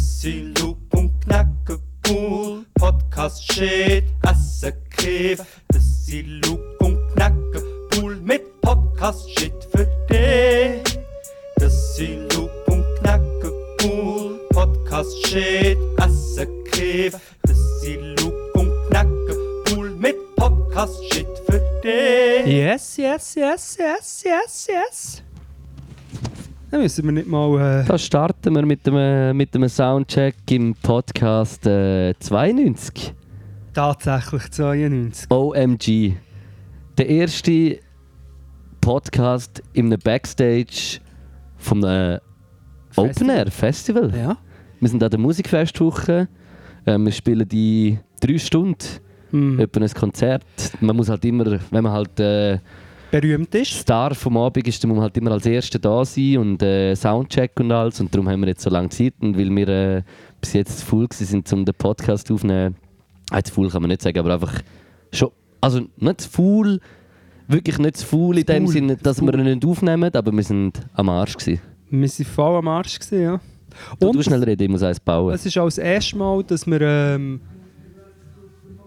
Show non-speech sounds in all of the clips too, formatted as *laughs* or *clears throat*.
Sind Loop und Knacken cool. Podcast shit, Essen Kiff. Sind Loop und Knacken cool mit Podcast shit für dich. Sind Loop und Knacken cool. Podcast shit, Essen Kiff. Sind Loop und Knacken cool mit Podcast shit für dich. Yes, yes, yes, yes, yes, yes. Dann müssen wir nicht mal. Äh, Da starten wir mit einem, mit einem Soundcheck im Podcast äh, 92. tatsächlich 92. OMG. Der erste Podcast im Backstage vom äh, Open Festival. Air Festival. Ja. Wir sind an der Musikfestwoche. Äh, wir spielen die drei Stunden, Hm. etwa ein Konzert. Man muss halt immer, wenn man halt äh, Berühmt ist. Star vom Abend ist, dann muss man halt immer als Erster da sein und äh, Soundcheck und alles. Und darum haben wir jetzt so lange Zeit. Und weil wir äh, bis jetzt zu full sind, um den Podcast aufzunehmen, äh, zu full kann man nicht sagen, aber einfach schon, also nicht zu full, wirklich nicht zu full in dem Sinne, dass wir ihn nicht aufnehmen, aber wir sind am Arsch gewesen. Wir waren voll am Arsch, gewesen, ja. Du, Und du schnell reden, ich muss eins bauen. es ist auch das erste Mal, dass wir ähm,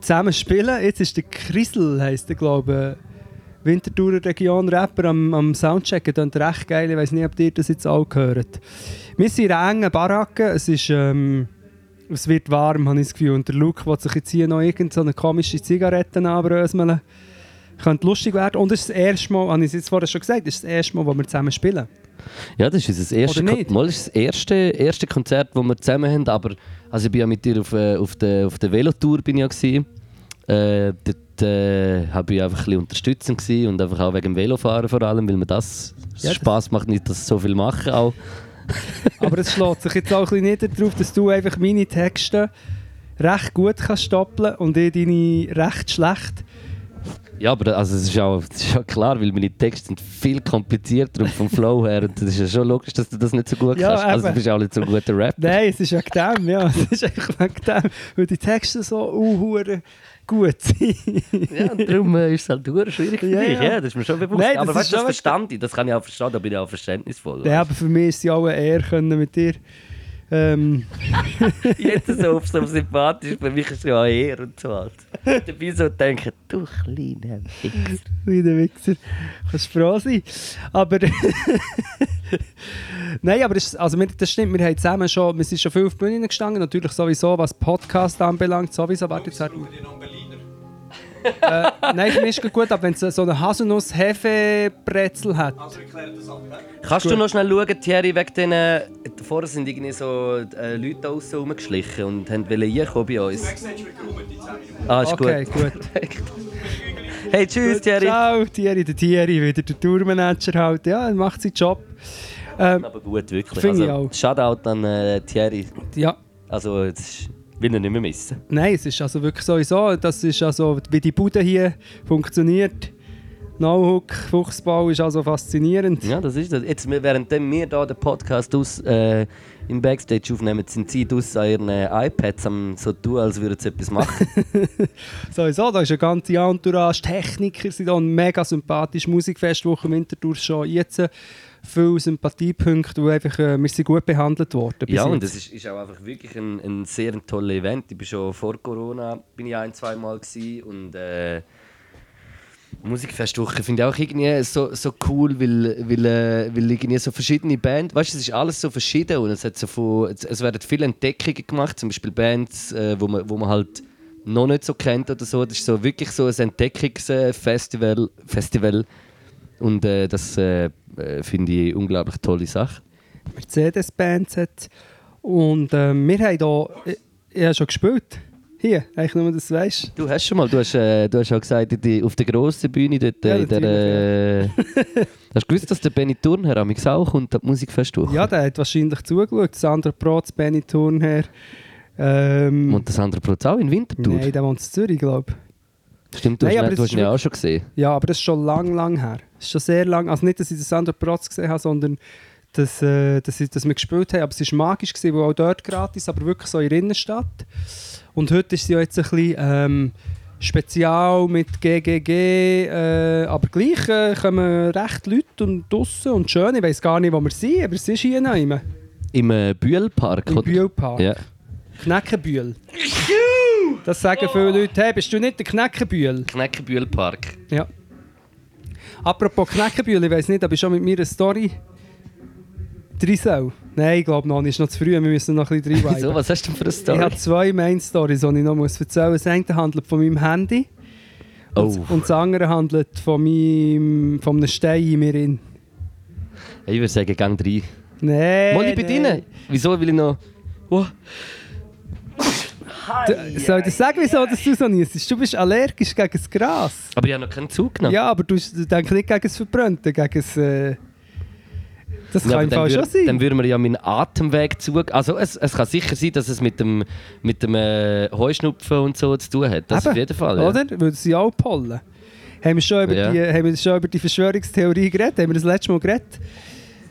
zusammen spielen. Jetzt ist der Krisel, heisst der, glaube ich, Winterthurer Region Rapper am, am Soundchecken. Das ist recht geil. Ich weiß nicht, ob ihr das jetzt auch gehört. Wir sind in einer engen Baracke. Es, ist, ähm, es wird warm, habe ich das Gefühl. Und der Luke will sich jetzt hier noch irgendeine komische Zigaretten anbröseln. Könnte lustig werden. Und es ist das erste Mal, habe ich es jetzt vorher schon gesagt, es ist das erste Mal, wo wir zusammen spielen. Ja, das ist unser erste, Kon-? Mal ist das erste, erste Konzert, das wir zusammen haben. Aber also ich bin ja mit dir auf, äh, auf der, auf der Velotour bin ich ja gewesen. Äh, dort äh, habe ich einfach ein bisschen unterstützend gewesen und einfach auch wegen dem Velofahren vor allem, weil mir das Ja, das- Spaß macht, nicht dass so viel machen auch. *laughs* Aber es schlägt sich jetzt auch ein bisschen nieder darauf, dass du einfach meine Texte recht gut kannst stoppeln und ich deine recht schlecht. Ja, aber also, es ist auch es ist auch klar, weil meine Texte sind viel komplizierter und vom Flow her und das ist ja schon logisch, dass du das nicht so gut Ja, kannst. Also du eben. bist auch nicht so ein guter Rapper. Nein, es ist wegen dem, ja. *laughs* Es ist einfach wegen dem, weil die Texte so uh, gut sind. *laughs* Ja, und darum äh, ist es halt verdammt schwierig für Ja, dich. ja. Ja, das ist mir schon bewusst. Nein, das aber weißt du, das schon- verstand ich, das kann ich auch verstehen, da bin ich auch verständnisvoll. ja, aber für mich ist es ja auch eine Ehre, können mit dir ähm, *laughs* Jetzt so auf so sympathisch, für mich ist es ja eher und so halt. Dabei so denken, du kleiner Wichser. der Wichser. Kannst froh sein. Aber. *laughs* Nein, aber es, also wir, das stimmt, wir, haben zusammen schon, wir sind schon viel auf die Bühne gestanden, natürlich sowieso, was Podcast anbelangt, sowieso. Warte, jetzt. Äh, nein, mich ist es gut, aber wenn es so eine Haselnuss-Hefe-Brezel hat. Kannst du noch schnell schauen, Thierry, wegen den... Äh, vorher sind irgendwie so äh, Leute da aussen rumgeschlichen und haben wollen reinkommen bei uns. Ah, ist Okay, gut. gut. *laughs* Hey, tschüss, Thierry. Ciao, Thierry, der Thierry, wieder der Tourmanager halt. Ja, er macht seinen Job. Ähm, Aber gut, wirklich. Finde ich also, auch. Shoutout an äh, Thierry. ja, Also, das will ich nicht mehr missen. nein, es ist also wirklich sowieso, das ist also, wie die Bude hier funktioniert. No-Hook, Fuchsbau ist also faszinierend. Ja, das ist das. Jetzt, während wir hier den Podcast aus, äh, im Backstage aufnehmen, sind sie aus ihren äh, iPads am so tun, als würden sie etwas machen. *laughs* Sowieso, da ist eine ganze Entourage, Techniker sind da, ein mega sympathisch Musikfestwoche im Winterthur schon jetzt viele Sympathiepunkte, wo einfach, äh, wir sind gut behandelt worden. ja, und es ist, ist auch einfach wirklich ein, ein sehr toller Event. Ich bin schon vor Corona bin ich ein, zwei Mal gewesen und äh, Musikfestwoche finde ich auch irgendwie so, so cool, weil, weil, äh, weil irgendwie so verschiedene Bands, weißt du, es ist alles so verschieden und es, hat so von, es, es werden viele Entdeckungen gemacht, zum Beispiel Bands, äh, wo, man, wo man halt noch nicht so kennt oder so. Das ist so wirklich so ein Entdeckungsfestival Festival. Und äh, das äh, äh, finde ich eine unglaublich tolle Sache. Mercedes-Benz hat. Und ähm, wir haben hier, ich, ich habe schon gespielt. Hier, eigentlich nur, dass du weißt. Du hast schon mal, du hast, äh, du hast auch gesagt, die, auf der grossen Bühne dort, Ja, äh, in der, äh, hast du gewusst, dass der Benny Turner am auch kommt, die Musikfestwoche? Ja, der hat wahrscheinlich zugeschaut. Sandra Protz, Benny Thurnherr. Ähm, Und das andere Brot auch in Winterthur? nein, der wohnt in Zürich, glaube ich. Stimmt, du Nein, hast, du hast ihn ja ist auch schon gesehen. Ja, aber das ist schon lang, lang her. Das ist schon sehr lang. Also nicht, dass ich den Sandra Protz gesehen habe, sondern dass, äh, dass, ich, dass wir gespielt haben. Aber es war magisch, gewesen, weil auch dort gratis, aber wirklich so in der Innenstadt. Und heute ist sie ja jetzt ein bisschen ähm, spezial mit GGG, äh, aber gleich äh, kommen recht Leute und draussen und schön. Ich weiß gar nicht, wo wir sind, aber es ist hier noch immer. Im äh, Bühlpark, Im? Bühlpark. Ja. Kneckenbühl. *laughs* Das sagen viele Leute. Hey, bist du nicht der Kneckenbühl? Kneckenbühlpark. Ja. Apropos Kneckenbühl, ich weiß nicht, aber ich schon mit mir eine Story drin soll. Nein, ich glaube noch nicht. ist noch zu früh. Wir müssen noch ein bisschen *laughs* drin Wieso, was hast du denn für eine Ich Story? habe zwei Main-Stories, die ich noch muss erzählen muss. Das eine handelt von meinem Handy Oh, und das andere handelt von, meinem, von einem Stein in mir. Drin. ich würde sagen, gang rein. Nein. Mal ich bei nein. dir? Wieso will ich noch... Oh. Soll ich dir sagen, wieso dass du so niesst? Du bist allergisch gegen das Gras. Aber ich habe noch keinen Zug genommen. Ja, aber du, denkst nicht gegen das Verbrannte, gegen das... Äh, das Ja, kann im Fall schon sein. dann würde man ja meinen Atemweg zu. Also es, es kann sicher sein, dass es mit dem, mit dem äh, Heuschnupfen und so zu tun hat. Das Eben, auf jeden Fall. Ja. Oder? Weil sie auch Pollen. Haben wir, schon über Ja. die, haben wir schon über die Verschwörungstheorie geredet? Haben wir das letzte Mal geredet?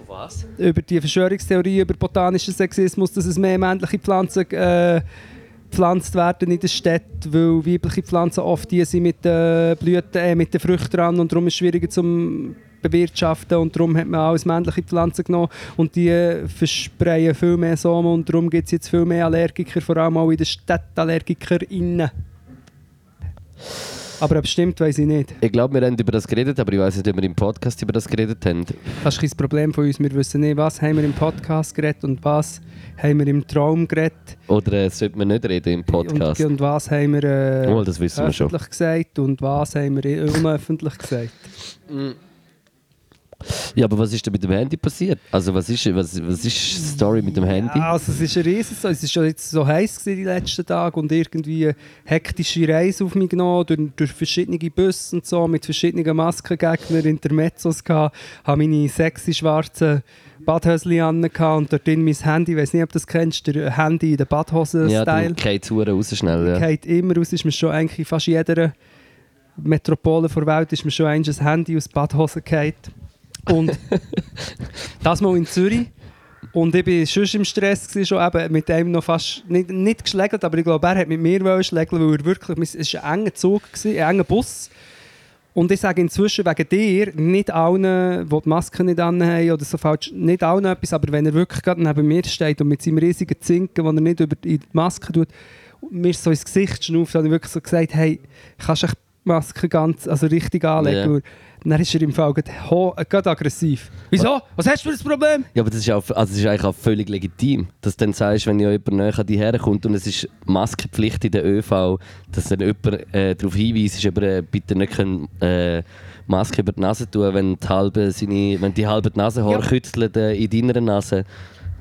Was? Über die Verschwörungstheorie über botanischen Sexismus, dass es mehr männliche Pflanzen äh, gepflanzt werden in der Stadt, weil weibliche Pflanzen oft die sind mit den Blüten, äh, mit den Früchten dran und darum ist es schwieriger zum bewirtschaften und darum hat man alles männliche Pflanzen genommen und die verspreien viel mehr Samen und darum gibt es jetzt viel mehr Allergiker, vor allem auch in den StadtallergikerInnen. Aber ob es stimmt, weiß ich nicht. Ich glaube, wir haben über das geredet, aber ich weiß nicht, ob wir im Podcast über das geredet haben. Das ist kein Problem von uns. Wir wissen nicht, was haben wir im Podcast geredet und was haben wir im Traum geredet. Oder äh, sollte man nicht reden im Podcast? Und, und was haben wir äh, Oh, das wissen wir schon. öffentlich gesagt und was haben wir unöffentlich gesagt. Ja, aber was ist denn mit dem Handy passiert? Also was ist, was, was ist die Story mit dem Handy? Ja, also es ist ein riesen. Es ist schon jetzt so heiß gewesen die letzten Tage und irgendwie eine hektische Reise auf mich genommen durch, durch verschiedene Busse und so mit verschiedenen Maskengegnern, Intermezzos gehabt, habe meine sexy schwarzen Badhösli an und dort drin mein Handy, ich weiß nicht, ob du das kennst, der Handy in der Ja, Badhose-Style. dann geht raus schnell. Ja. geht immer raus, ist mir schon eigentlich in fast jeder Metropole der Welt ist mir schon ein Handy aus Badhose gefallen. Und das mal in Zürich. Und ich war schon im Stress, gewesen, schon eben mit einem noch fast, nicht, nicht geschlägelt, aber ich glaube, er hat mit mir schlägeln, weil er wirklich, es war ein enger Zug, gewesen, ein enger Bus. Und ich sage inzwischen wegen dir, nicht allen, die die Maske nicht anhaben oder so falsch, nicht allen etwas, aber wenn er wirklich gerade neben mir steht und mit seinem riesigen Zinken, den er nicht über die Maske tut, mir so ins Gesicht schnauft, habe ich wirklich so gesagt, hey, kannst du die Maske ganz, also richtig anlegen? Ja. Dann ist er im Fall gerade, aggressiv. Wieso? Was hast du für ein Problem? Ja, aber das ist, auch, also das ist eigentlich auch völlig legitim, dass du dann sagst, wenn ja jemand näher an dich herkommt und es ist Maskenpflicht in der ÖV, dass dann jemand äh, darauf hinweist, ob er äh, bitte nicht können, äh, Maske über die Nase tun wenn die halbe, seine, wenn die halbe Nasenhaare Ja. kützeln äh, in deiner Nase.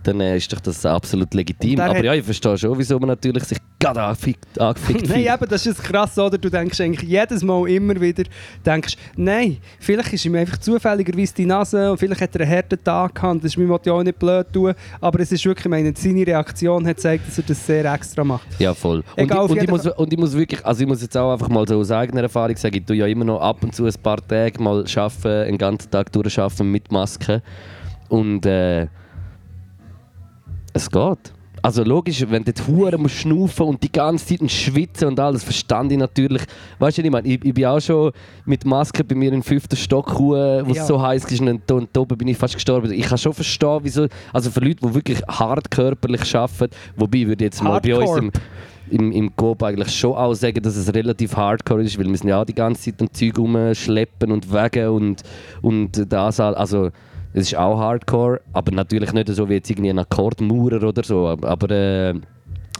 Dann äh, ist doch das absolut legitim. Und er Aber ja, ich verstehe schon, wieso man natürlich sich gerade angefickt, angefickt *laughs* Nein, eben, das ist krass, oder? Du denkst eigentlich jedes Mal immer wieder, denkst, nein, vielleicht ist ihm einfach zufälligerweise die Nase und vielleicht hat er einen harten Tag gehabt, das ist mir ja auch nicht blöd tun, aber es ist wirklich, ich meine, seine Reaktion hat gezeigt, dass er das sehr extra macht. Ja, voll. Und, Egal, ich, auf und, ich muss, und ich muss wirklich, also ich muss jetzt auch einfach mal so aus eigener Erfahrung sagen, ich tue ja immer noch ab und zu ein paar Tage mal arbeiten, einen ganzen Tag durcharbeiten mit Maske. Und äh, es geht. Also logisch, wenn du Huren musst schnaufen und die ganze Zeit schwitzen und alles, verstand ich natürlich. Weißt du, ich meine? Ich, ich bin auch schon mit Maske bei mir im fünften Stock, wo es Ja. so heiß ist und da, und oben bin ich fast gestorben. Ich kann schon verstehen, wieso, also für Leute, die wirklich hart körperlich arbeiten, wobei ich würde jetzt mal bei uns im, im, im Coop eigentlich schon auch sagen, dass es relativ hardcore ist, weil wir sind ja auch die ganze Zeit am Zeug rumschleppen und wegen und, und das all- also es ist auch hardcore, aber natürlich nicht so wie jetzt irgendwie ein Akkordmaurer oder so, aber, äh,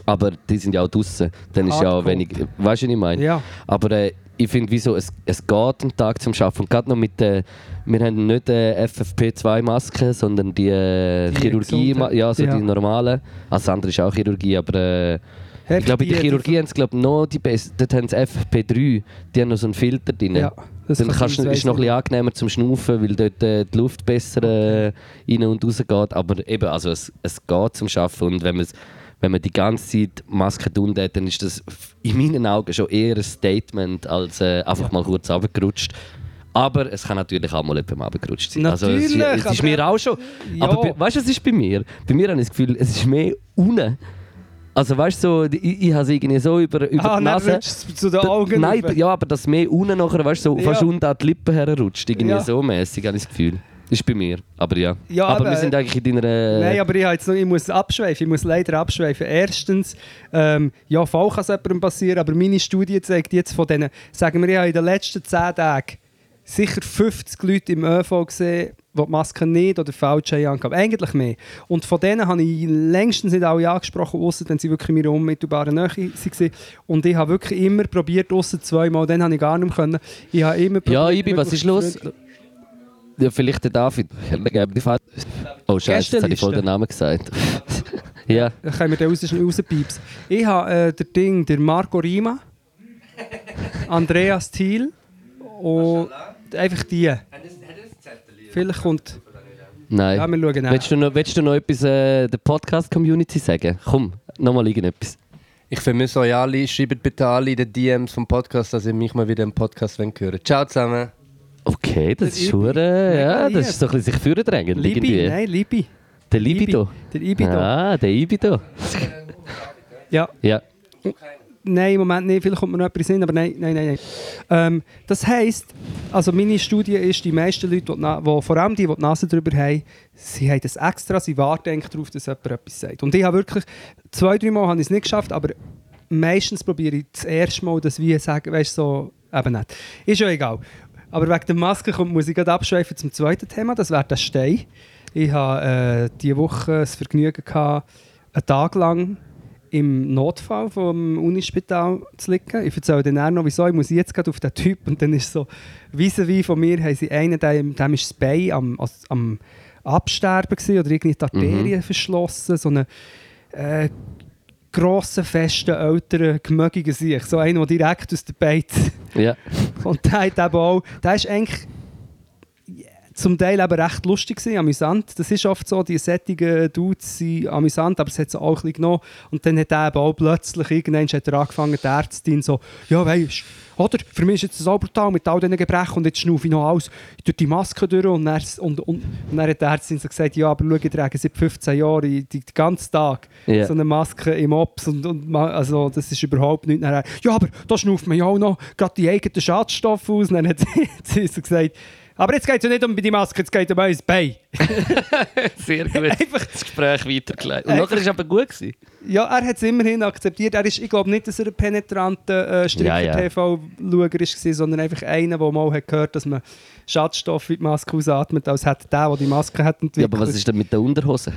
aber die sind ja auch draußen, dann ist ja auch wenig, weißt du, was ich meine? Ja. Aber äh, ich finde, wieso, es, es geht am Tag zum. Und gerade noch mit der, wir haben nicht äh, FFP2-Masken, sondern die, äh, Die Chirurgie, ja, so ja. die normalen. Also das andere ist auch Chirurgie, aber äh, ich glaube, in der Chirurgie haben sie glaub, noch die besten. Dort haben sie FFP3, die haben noch so einen Filter drin. Ja, das Dann kann kannst, sein, ist es noch ein bisschen angenehmer zum Schnaufen, weil dort äh, die Luft besser äh, rein und raus geht. Aber eben, also es, es geht zum Arbeiten. Und wenn, man's- wenn man die ganze Zeit Maske tun hat, dann ist das in meinen Augen schon eher ein Statement, als äh, einfach mal kurz runtergerutscht. Aber es kann natürlich auch mal jemandem runtergerutscht sein. also es, Natürlich, es ist aber- mir auch schon. Ja. Aber weißt du, was ist bei mir? Bei mir habe ich das Gefühl, es ist mehr unten. Also weißt du, so, ich, ich habe es irgendwie so über, über Ah, die Nase. zu den Da- Augen Nein, rauf. ja, aber dass mehr unten nachher, weißt du, so Ja. fast unten an die Lippen herrutscht. Irgendwie Ja. so mäßig, habe ich das Gefühl. Ist bei mir, aber ja. Ja, aber aber- wir sind eigentlich in deiner... Nein, aber ich, jetzt noch, ich muss abschweifen. Ich muss leider abschweifen. Erstens, ähm, ja, voll kann es jemandem passieren, aber meine Studie zeigt jetzt von denen, sagen wir, ich habe in den letzten 10 Tagen sicher 50 Leute im ÖV gesehen, die die Maske nicht oder falsch angehabt. Eigentlich mehr. Und von denen habe ich längstens nicht alle angesprochen, außer wenn sie wirklich in meiner unmittelbaren Nähe waren. Und ich habe wirklich immer probiert, außer zweimal, dann habe ich gar nicht mehr können. Ich habe immer Ja, probiert, Ibi, was ist los? Ja, vielleicht der David. Oh Scheiße, jetzt habe ich voll den Namen gesagt. *laughs* ja. Dann können wir den raus, rauspiepsen. Ich habe äh, der Ding, der Marco Rima, *laughs* Andreas Thiel und einfach die. Vielleicht kommt. Nein. Ja, wir schauen Willst du noch, willst du noch etwas äh, der Podcast-Community sagen? Komm, nochmal irgendetwas. Ich vermisse euch alle. Schreibt bitte alle in den DMs vom Podcast, dass ihr mich mal wieder im Podcast hören wollt. Ciao zusammen. Okay, das Der ist schon, ja, das ist so ein bisschen sich führen drängen. Libi, irgendwie. nein, Libi. Der Libido. Der Ibido. Ah, der Ibido. Ja, Ja. Nein, im Moment nicht. Vielleicht kommt mir noch etwas in, aber nein, nein, nein. nein. Ähm, das heisst, also meine Studie ist, die meisten Leute, die, die, vor allem die, die die Nase drüber haben, sie haben das extra, sie warten darauf, dass jemand etwas sagt. Und ich habe wirklich, zwei, drei Mal habe ich es nicht geschafft, aber meistens probiere ich das erste Mal das wie sagen, weißt du, so, eben nicht. Ist ja egal. Aber wegen der Maske kommt, muss ich gerade abschweifen zum zweiten Thema, das wäre der Stein. Ich habe äh, diese Woche das Vergnügen gehabt, einen Tag lang im Notfall vom Unispital zu liegen. Ich erzähle dann auch noch, wieso. Ich muss jetzt gerade auf den Typ und dann ist so, vis-à-vis von mir haben sie einen, dem, dem ist das Bein am, am Absterben gewesen, oder irgendwie die Arterien verschlossen. So einen äh, grossen, festen, älteren, gemögigen Sicht. So einen, der direkt aus der Beiz Ja. *laughs* und der hat eben auch, der ist eigentlich zum Teil eben recht lustig gewesen, amüsant. Das ist oft so, die sättigen Dudes sind amüsant, aber es hat so auch ein bisschen genommen. Und dann hat er eben auch plötzlich, irgendwann hat er angefangen, die Ärztin so, ja weisst, oder, für mich ist jetzt so brutal mit all diesen Gebrechen und jetzt schnaufe ich noch alles durch die Maske durch und dann, und, und, und dann hat die Ärztin so gesagt, ja, aber schau, ich trage seit 15 Jahren die, die, den ganzen Tag Ja. so eine Maske im Ops und, und also das ist überhaupt nicht. Dann, ja, aber da schnauft man ja auch noch gerade die eigenen Schadstoffe aus. Und dann hat sie, *laughs* sie so gesagt, aber jetzt geht es ja nicht um die Maske, jetzt geht es um unser Bein. *laughs* Sehr gut. Einfach, Das Gespräch weitergeleitet. Und nachher war es aber gut. Gewesen. ja, er hat es immerhin akzeptiert. Er ist, ich glaube nicht, dass er ein penetranter äh, Ja, ja. Stricker-TV-Schauer war, sondern einfach einer, der mal hat gehört dass man Schadstoffe in die Maske ausatmet, als hätte der, der die Maske hat Ja, entwickelt. aber was ist denn mit der Unterhose?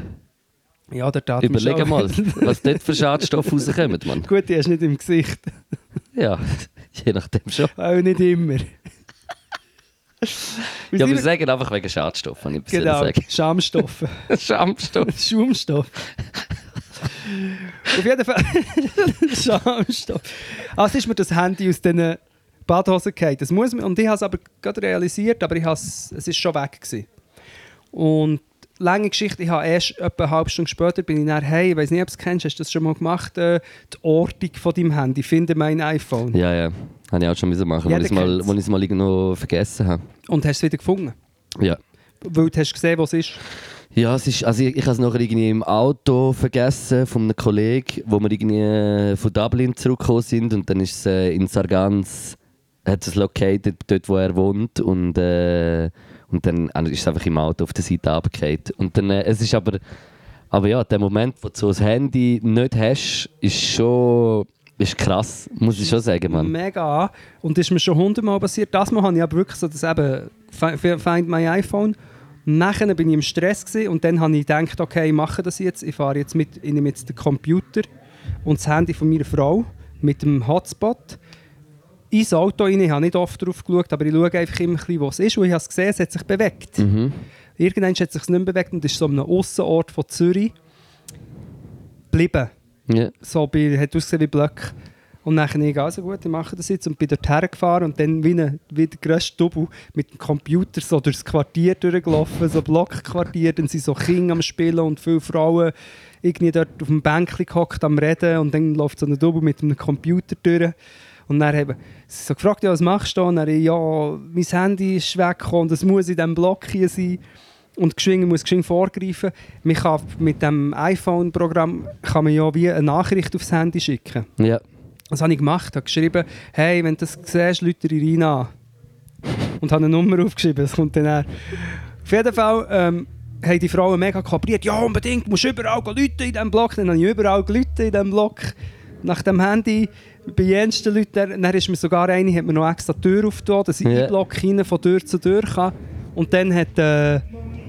Ja, der tat Überleg mal, was dort für Schadstoffe *laughs* rauskommen, Mann. Gut, die hast du nicht im Gesicht. Ja, je nachdem schon. Auch nicht immer. *laughs* Ja, wir sagen einfach wegen Schadstoffen, ich Genau, sagen. Schamstoffe. Schamstoff. *laughs* Schaumstoff. Auf jeden Fall. *laughs* Schamstoff. Also ist mir das Handy aus diesen Badhosen gefallen. Das muss man, und ich habe es aber gerade realisiert, aber ich has, es ist schon weg. Gewesen. Und lange Geschichte, ich habe erst etwa eine halbe Stunde später bin ich dann, hey, ich weiß nicht, ob du es kennst, hast du das schon mal gemacht, äh, die Ortung von deinem Handy, finde mein iPhone. Ja, ja. Habe ich auch schon müssen machen, Ja, weil ich es mal, ich's mal irgendwo vergessen habe. Und hast es wieder gefunden? Ja. Weil du hast gesehen, was es ist. Ja, es ist, also ich, ich habe es nachher irgendwie im Auto vergessen von einem Kollegen, wo wir irgendwie äh, von Dublin zurückgekommen sind und dann ist es äh, in Sargans, hat es located, dort wo er wohnt und, äh, und dann äh, ist es einfach im Auto auf der Seite runtergefallen. Und dann, äh, es ist aber, aber ja, der Moment, wo du so das Handy nicht hast, ist schon, ist krass, muss ich schon sagen, Mann. Mega. Und das ist mir schon hundertmal passiert. Das Mal habe ich aber wirklich so das eben fi- fi- Find My iPhone. Nachher bin ich im Stress gewesen und dann habe ich gedacht, okay, ich mache das jetzt. Ich fahre jetzt mit, ich nehme jetzt den Computer und das Handy von meiner Frau mit dem Hotspot ins Auto rein. Ich habe nicht oft drauf geschaut, aber ich schaue einfach immer, ein bisschen, wo es ist. Und ich habe es gesehen, es hat sich bewegt. Mhm. Irgendwann hat es sich nicht mehr bewegt und ist so an einem Aussenort von Zürich geblieben Ja. so bei, hat ausgesehen wie Blöcke. Und dann ich, also gut, ich mache das jetzt und bin dort hergefahren und dann wie, eine, wie der grösste Double mit dem Computer so durchs Quartier durchgelaufen, so Blockquartier, dann sind so Kinder am Spielen und viele Frauen irgendwie dort auf dem Bänkchen gehockt am Reden und dann läuft so ein Double mit einem Computer durch. Und dann haben sie so gefragt, ja, was machst du? Und dann, ja, mein Handy ist weggekommen und es muss in diesem Block hier sein. Und geschwingen muss geschwing vorgreifen. Man kann mit dem iPhone-Programm kann man ja wie eine Nachricht aufs Handy schicken. ja. Das habe ich gemacht. Ich habe geschrieben, hey, wenn du das siehst, Leute Irina an. Und habe eine Nummer aufgeschrieben. Es kommt dann her. Auf jeden Fall ähm, haben die Frauen mega kooperiert. Ja, unbedingt, du musst überall Leute in diesem Block. Dann habe ich überall Leute in diesem Block. Nach dem Handy, bei jensten Leuten, dann, dann ist mir sogar eine, hat mir noch extra die Tür aufgetan, dass ich in den Block hinein von Tür zu Tür kann. Und dann hat äh,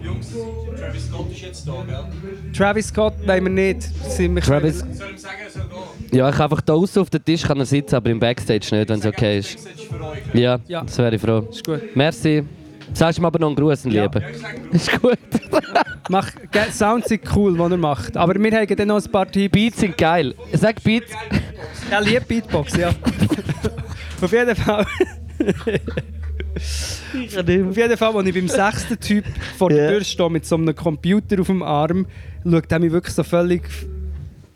Jungs, Travis Scott ist jetzt da, gell? Travis Scott, wollen wir nicht. Sind wir Travis, Soll ich ihm sagen, er soll gehen? ja, ich kann einfach da außen auf den Tisch kann er sitzen, aber im Backstage nicht, wenn es okay ist. Das ist für euch. Ja, Ja. das wäre ich froh. Ist gut. Merci. Sagst du mir aber noch einen Gruß, Ja. Lieber. *laughs* Ist gut. *laughs* Mach, Sounds sind cool, was er macht. Aber wir haben dann noch ein paar Tipps. Beats sind geil. Sag Beats. *laughs* Er liebt Beatbox, ja. Auf jeden Fall. Auf jeden Fall, als ich beim sechsten Typ vor der. Tür stehe mit so einem Computer auf dem Arm, schaut er mich wirklich so völlig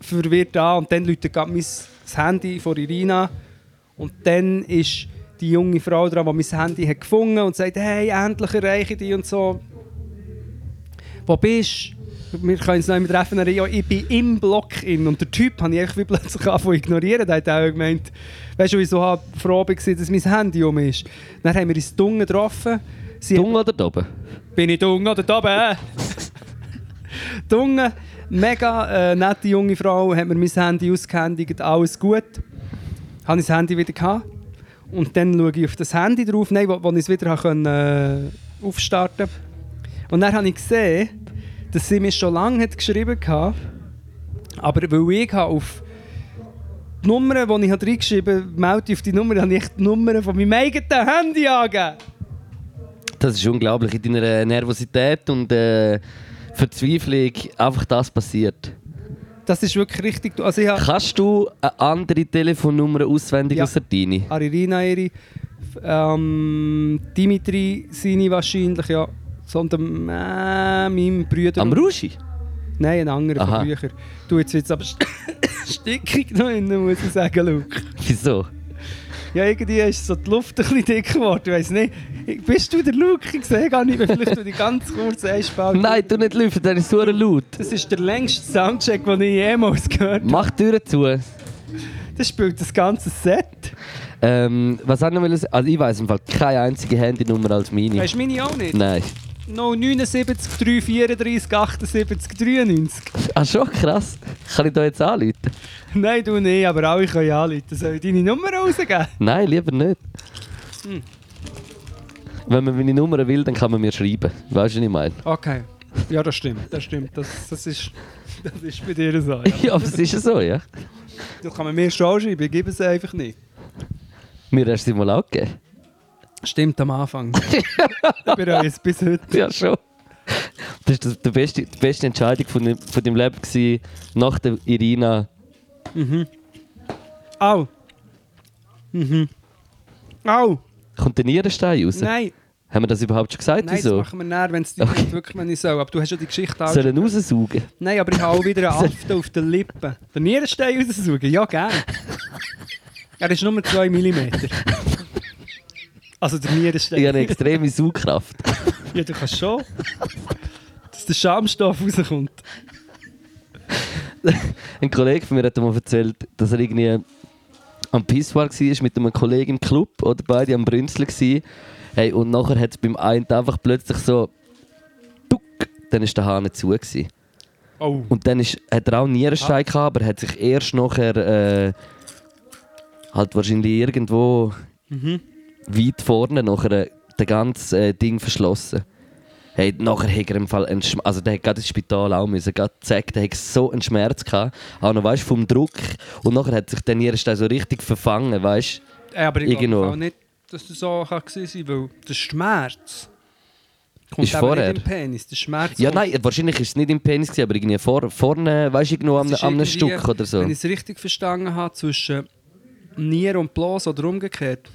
verwirrt an. Und dann läutet gerade mein das Handy von Irina. Und dann ist die junge Frau dran, die mein Handy hat gefunden und sagt: Hey, endlich erreiche ich dich und so. Wo bist du? Wir können uns noch einmal treffen. Ja, ich bin im Block in. Und der Typ habe ich einfach plötzlich *laughs* angefangen zu ignorieren. Der hat auch gemeint, weißt du, wieso ich so froh war, dass mein Handy um ist. Dann haben wir uns Dunge getroffen. Sie Dung oder oben? bin ich dumm oder oben? *laughs* Dunge, mega äh, nette junge Frau, hat mir mein Handy ausgehändigt, alles gut. Habe ich das Handy wieder gehabt. Und dann schaue ich auf das Handy drauf, nein, wo, wo ich es wieder können, äh, aufstarten Und dann habe ich gesehen, dass sie mir schon lange hat geschrieben hat, aber weil ich auf die Nummer, die ich reingeschrieben habe, melde auf die Nummer, habe ich die Nummer von meinem eigenen Handy angegeben. Das ist unglaublich. In deiner Nervosität und äh, Verzweiflung einfach das passiert. Das ist wirklich richtig. Also ich Kannst du eine andere Telefonnummer auswendig Ja. außer deine? Aririna ihre, ähm, Dimitri seine wahrscheinlich, ja. Sondern äh, meinem Bruder. Am Ruschi? Nein, ein anderer Aha. von früher. Du, jetzt wird es aber st- *coughs* stickig noch innen, muss ich sagen, Luke. Wieso? Ja, irgendwie ist so die Luft ein bisschen dick geworden. Ich weiss nicht. Bist du der Luke? Ich sehe gar nicht mehr. Vielleicht du die ganz kurz einspalten. Nein, du nicht lüften, der ist so laut. Das ist der längste Soundcheck, den ich jemals gehört habe. Mach die Türen zu. Das spielt das ganze Set. Ähm, was will ich Also ich weiß im Fall keine einzige Handynummer als meine. Weißt du meine auch nicht? Nein. No 79 334 78 93. Ah schon, krass. Kann ich da jetzt anrufen? Nein, du nicht, aber alle können anrufen. Soll ich deine Nummer rausgeben? Nein, lieber nicht. Hm. Wenn man meine Nummer will, dann kann man mir schreiben. Weißt du, was ich meine? Okay. Ja, das stimmt. Das stimmt. Das, das, ist, das ist bei dir so. Ja. *laughs* Ja, aber es ist ja so, ja. Das kann man mir schon schreiben, ich gebe es einfach nicht. Mir hast du sie mal angegeben. Stimmt am Anfang. *laughs* ich bereue es bis heute. Ja, schon. Das war das, die, beste, die beste Entscheidung von, dem- von deinem Leben gewesen, nach der Irina. Au. Mhm. Au. Kommt der Nierenstein raus? Nein. Haben wir das überhaupt schon gesagt? Nein, das Wieso? machen wir näher, wenn es dir nicht wirklich ich soll. Aber du hast ja die Geschichte auch. Sollen raussaugen? Nein, aber ich habe auch wieder *laughs* einen Aften auf den Lippen. Den Nierenstein raussaugen? Ja, gerne. *laughs* Er ist nur 2 mm. Also der Nierenstein. Ich habe eine extreme Saugkraft. *laughs* Ja, du kannst schon. Dass der Schamstoff rauskommt. Ein Kollege von mir hat mir erzählt, dass er irgendwie am Pissoir war mit einem Kollegen im Club oder beide am Brünzeln waren. Hey, und nachher hat es beim einen einfach plötzlich so «Tuck», dann war der Hahn zu. Gewesen. Oh. Und dann ist, hat er auch einen Nierenstein gehabt, aber hat sich erst nachher äh, halt wahrscheinlich irgendwo weit vorne nachher äh, das ganze äh, Ding verschlossen. Hey, nachher hat er im Fall einen Schm also der hat gerade ins Spital auch müssen, gerade zack, der hat so einen Schmerz gehabt, auch noch weißt vom Druck und nachher hat sich der Nierenstein so richtig verfangen, weißt? Äh, aber ich Irgendwo. glaube auch nicht, dass du so gewesen sein weil der Schmerz kommt Ist vorher. nicht im Penis. Der Schmerz Ja, nein, wahrscheinlich ist es nicht im Penis gewesen, aber irgendwie vor, vorne, weißt du, irgendwo am, am Stück oder so. Wenn ich es richtig verstanden habe, zwischen Nier und Blas oder umgekehrt.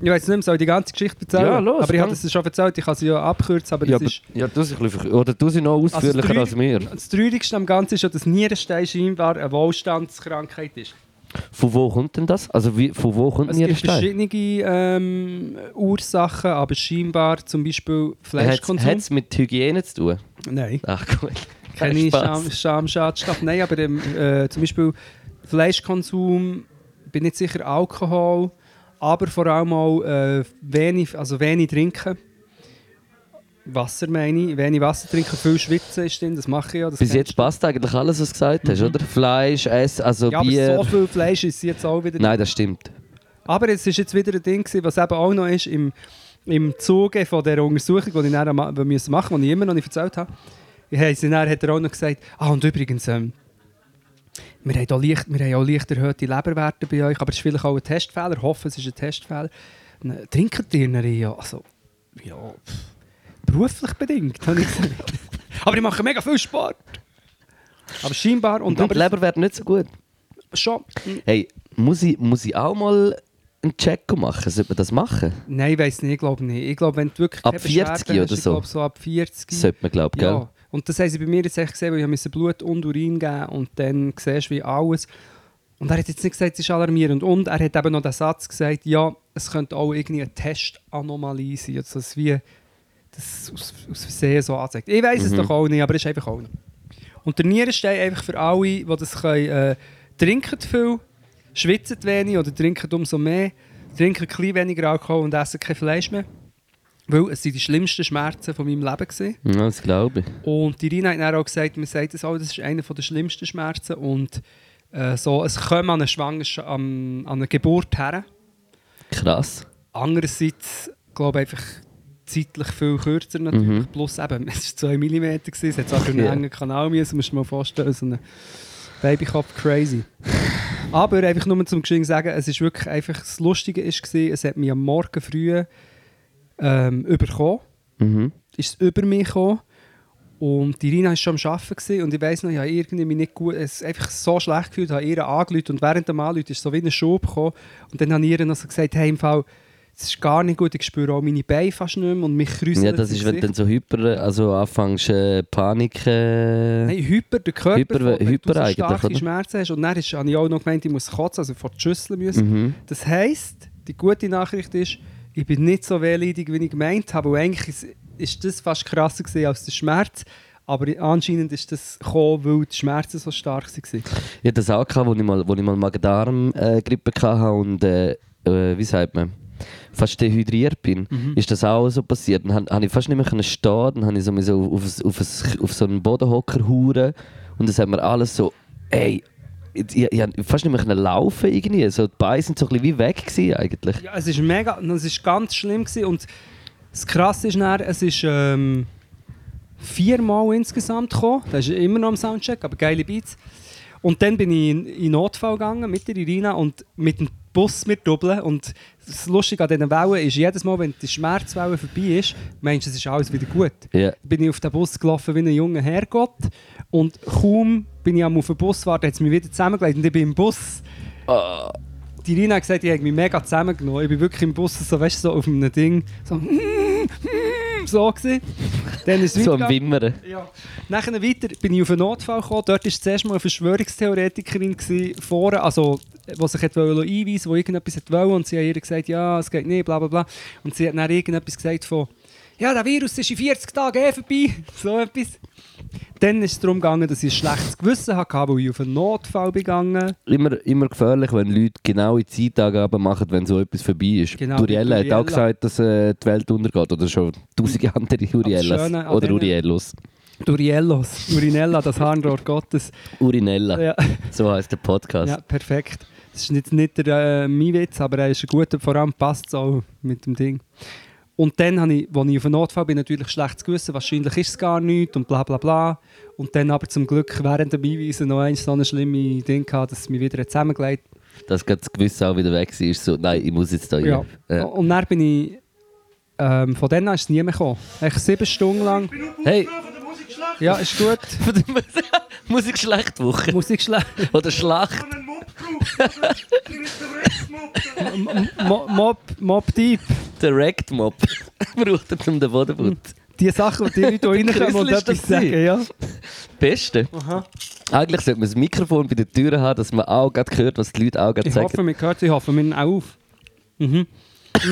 Ich weiß nicht mehr, soll ich die ganze Geschichte erzählen? Ja, los, aber ich habe das schon erzählt, ich kann sie ja abkürzen, aber Ja, das aber, ist... ja, du sie ein bisschen, oder du sie noch Also ausführlicher Treu- als mir. Das Traurigste am Ganzen ist ja, dass Nierenstein scheinbar eine Wohlstandskrankheit ist. Von wo kommt denn das? Also wie, von wo kommt Es gibt verschiedene ähm, Ursachen, aber scheinbar zum Beispiel Hat Fleischkonsum. es mit Hygiene zu tun? Nein. Ach gut. keine. Scham, Schamschadstoff. Nein, aber ähm, äh, zum Beispiel Fleischkonsum, bin nicht sicher Alkohol, aber vor allem auch äh, wenig, also wenig trinken. Wasser meine ich. Wenig Wasser trinken, viel schwitzen ist drin, das mache ich ja. Bis jetzt passt eigentlich alles, was du gesagt hast, oder? Fleisch, Essen, also ja, aber Bier. so viel Fleisch ist jetzt auch wieder Nein, das stimmt. Aber es ist jetzt wieder ein Ding, was eben auch noch ist im, im Zuge von dieser Untersuchung, die ich dann ma- machen musste, die ich immer noch nicht erzählt habe. Dann hat er auch noch gesagt, ah und übrigens, ähm, wir haben, auch leicht, wir haben auch leicht erhöhte Leberwerte bei euch, aber es ist vielleicht auch ein Testfehler, ich hoffe, es ist ein Testfehler. Trinkt ihr ihn ja? Also, ja, pff, beruflich bedingt, habe ich gesagt. *laughs* aber ich mache mega viel Sport. Aber scheinbar, und Und aber die Leber wäre nicht so gut. schon... Hey, muss ich, muss ich auch mal einen Check machen? Sollte man das machen? Nein, ich weiß nicht, ich glaube nicht. Ich glaube, wenn du wirklich Ab keine Beschwerden 40 oder hast, ich so? glaube so ab 40. Sollte man, glaube ich, gell? Und das haben sie bei mir jetzt echt gesehen, weil ich musste Blut und Urin geben und dann siehst du wie alles. Und er hat jetzt nicht gesagt, es ist alarmierend. Und er hat eben noch den Satz gesagt, ja, es könnte auch irgendwie eine Testanomalie sein. Also das wie das aus, aus Versehen so anzeigt. Ich weiß es Mhm. doch auch nicht, aber es ist einfach auch nicht. Und der Nierenstein einfach für alle, die das können, äh, trinken viel, schwitzen wenig oder trinken umso mehr, trinken ein bisschen weniger Alkohol und essen kein Fleisch mehr. Weil es sind die schlimmsten Schmerzen von meinem Leben gewesen. Ja, das glaube ich. Und die Rina hat dann auch gesagt, man sagt das auch, das ist einer der schlimmsten Schmerzen. Und äh, so, es kommt an eine Schwangerschaft, an, an eine Geburt her. Krass. Andererseits, glaube ich, einfach zeitlich viel kürzer natürlich. Mhm. Plus eben, es war 2 mm, es hat auch einen Ja. engen Kanal müssen, musst du dir mal vorstellen, so ein Babykopf crazy. Aber einfach nur zum Geschehen sagen, es ist wirklich einfach, das Lustige ist gewesen, es hat mich am Morgen früh ähm, überkommen Mhm. ist es über mich gekommen. Und die Rina war schon am Arbeiten und ich weiss noch, ich habe irgendwie mich nicht gut, es einfach so schlecht gefühlt, habe ihr angerufen und während dem Anrufen ist so wie ein Schub gekommen und dann habe ich ihr noch so gesagt, hey, im Fall, es ist gar nicht gut, ich spüre auch meine Beine fast nicht mehr und mich kreuzeln Ja, das ist, wenn du dann so hyper, also anfängst, äh, Panik. Äh, Nein, hyper, der Körper, Hyper- von- wenn hyper du so starke oder? Schmerzen hast und dann ist, habe ich auch noch gemeint, ich muss kotzen, also vor die Schüssel müssen. mhm. Das heisst, die gute Nachricht ist, ich bin nicht so wehleidig, wie ich gemeint habe. Und eigentlich ist, ist das fast krasser gewesen als der Schmerz. Aber anscheinend ist das gekommen, weil die Schmerzen so stark waren. Ich hatte das auch, gehabt, wo ich mal, ich mal Magen-Darm-Grippe hatte und, äh, äh, wie sagt man, fast dehydriert bin. Mhm. Ist das auch so passiert. Dann habe ich fast nicht mehr stehen, dann habe ich so, auf, auf, auf, auf so einen Bodenhocker huren und das hat mir alles so, ey, ich, ich, ich fast nicht mehr laufen irgendwie. So, die Beine sind so ein wie weg gewesen, eigentlich. Ja, es ist mega, es ist ganz schlimm gewesen. und das Krasse ist dann, es ist ähm, viermal insgesamt gekommen. Das ist immer noch am Soundcheck, aber geile Beats. Und dann bin ich in, in Notfall gegangen mit der Irina und mit dem Bus mit Doppeln. Und das Lustige an diesen Wellen ist, jedes Mal, wenn die Schmerzwelle vorbei ist, meinst du, es ist alles wieder gut. Ja. bin ich auf den Bus gelaufen wie ein junger Herrgott. Und kaum bin ich am auf den Bus warten, hat es mich wieder zusammengelegt und ich bin im Bus. Ah. Die Rina hat gesagt, ich habe mich mega zusammengenommen. Ich bin wirklich im Bus so, weißt, du, so auf einem Ding so, *laughs* so gewesen. Dann ist So am. Wimmern. Ja. Nachher weiter bin ich auf einen Notfall gekommen. Dort war zuerst mal eine Verschwörungstheoretikerin gewesen, vorne, also, die sich wollen einweisen wollte, die irgendetwas wollen. Und sie hat ihr gesagt, ja, es geht nicht, bla bla bla. Und sie hat dann irgendetwas gesagt von, ja, der Virus ist in 40 Tagen eh vorbei. *laughs* So etwas. Dann ist es darum gegangen, dass ich ein schlechtes Gewissen hatte, weil ich auf einen Notfall bin gegangen. Immer, immer gefährlich, wenn Leute genaue Zeitangaben machen, wenn so etwas vorbei ist. Genau, Uriella hat auch gesagt, dass äh, die Welt untergeht. Oder schon tausende andere Uriellas. Oder Uriellos. Duriellos, Urinella, das Harnrohr Gottes. Urinella. Ja. So heißt der Podcast. Ja, perfekt. Das ist jetzt nicht der äh, mein Witz, aber er ist ein guter, vor allem passt es auch mit dem Ding. Und dann habe ich, als ich auf einen Notfall bin, natürlich schlechtes Gewissen, wahrscheinlich ist es gar nichts und bla bla bla. Und dann aber zum Glück während dem Einweisen noch eins so eine schlimme Ding gehabt, dass es mich wieder zusammengelegt Dass gerade das Gewissen auch wieder weg war. So, nein, ich muss jetzt da ja. Ja. Und dann bin ich, ähm, von dann an ist es nie mehr gekommen. Echt sieben Stunden lang. Hey, Ja, ist gut. *laughs* Musikschlechtwoche. Musik schlecht. Oder Schlacht. Mob, Mob, Mob Deep. Direct Mob. *laughs* Braucht er um den Boden zu putzen. Die Sachen, die die Leute hier *laughs* reinkommen und Grüssel ist etwas das sagen, ja. *laughs* Beste. Eigentlich sollte man das Mikrofon bei der Tür haben, dass man auch gerade hört, was die Leute auch gerade Ich sagen. hoffe, man hört ich hoffe, wir nehmen auch auf. Mhm. das,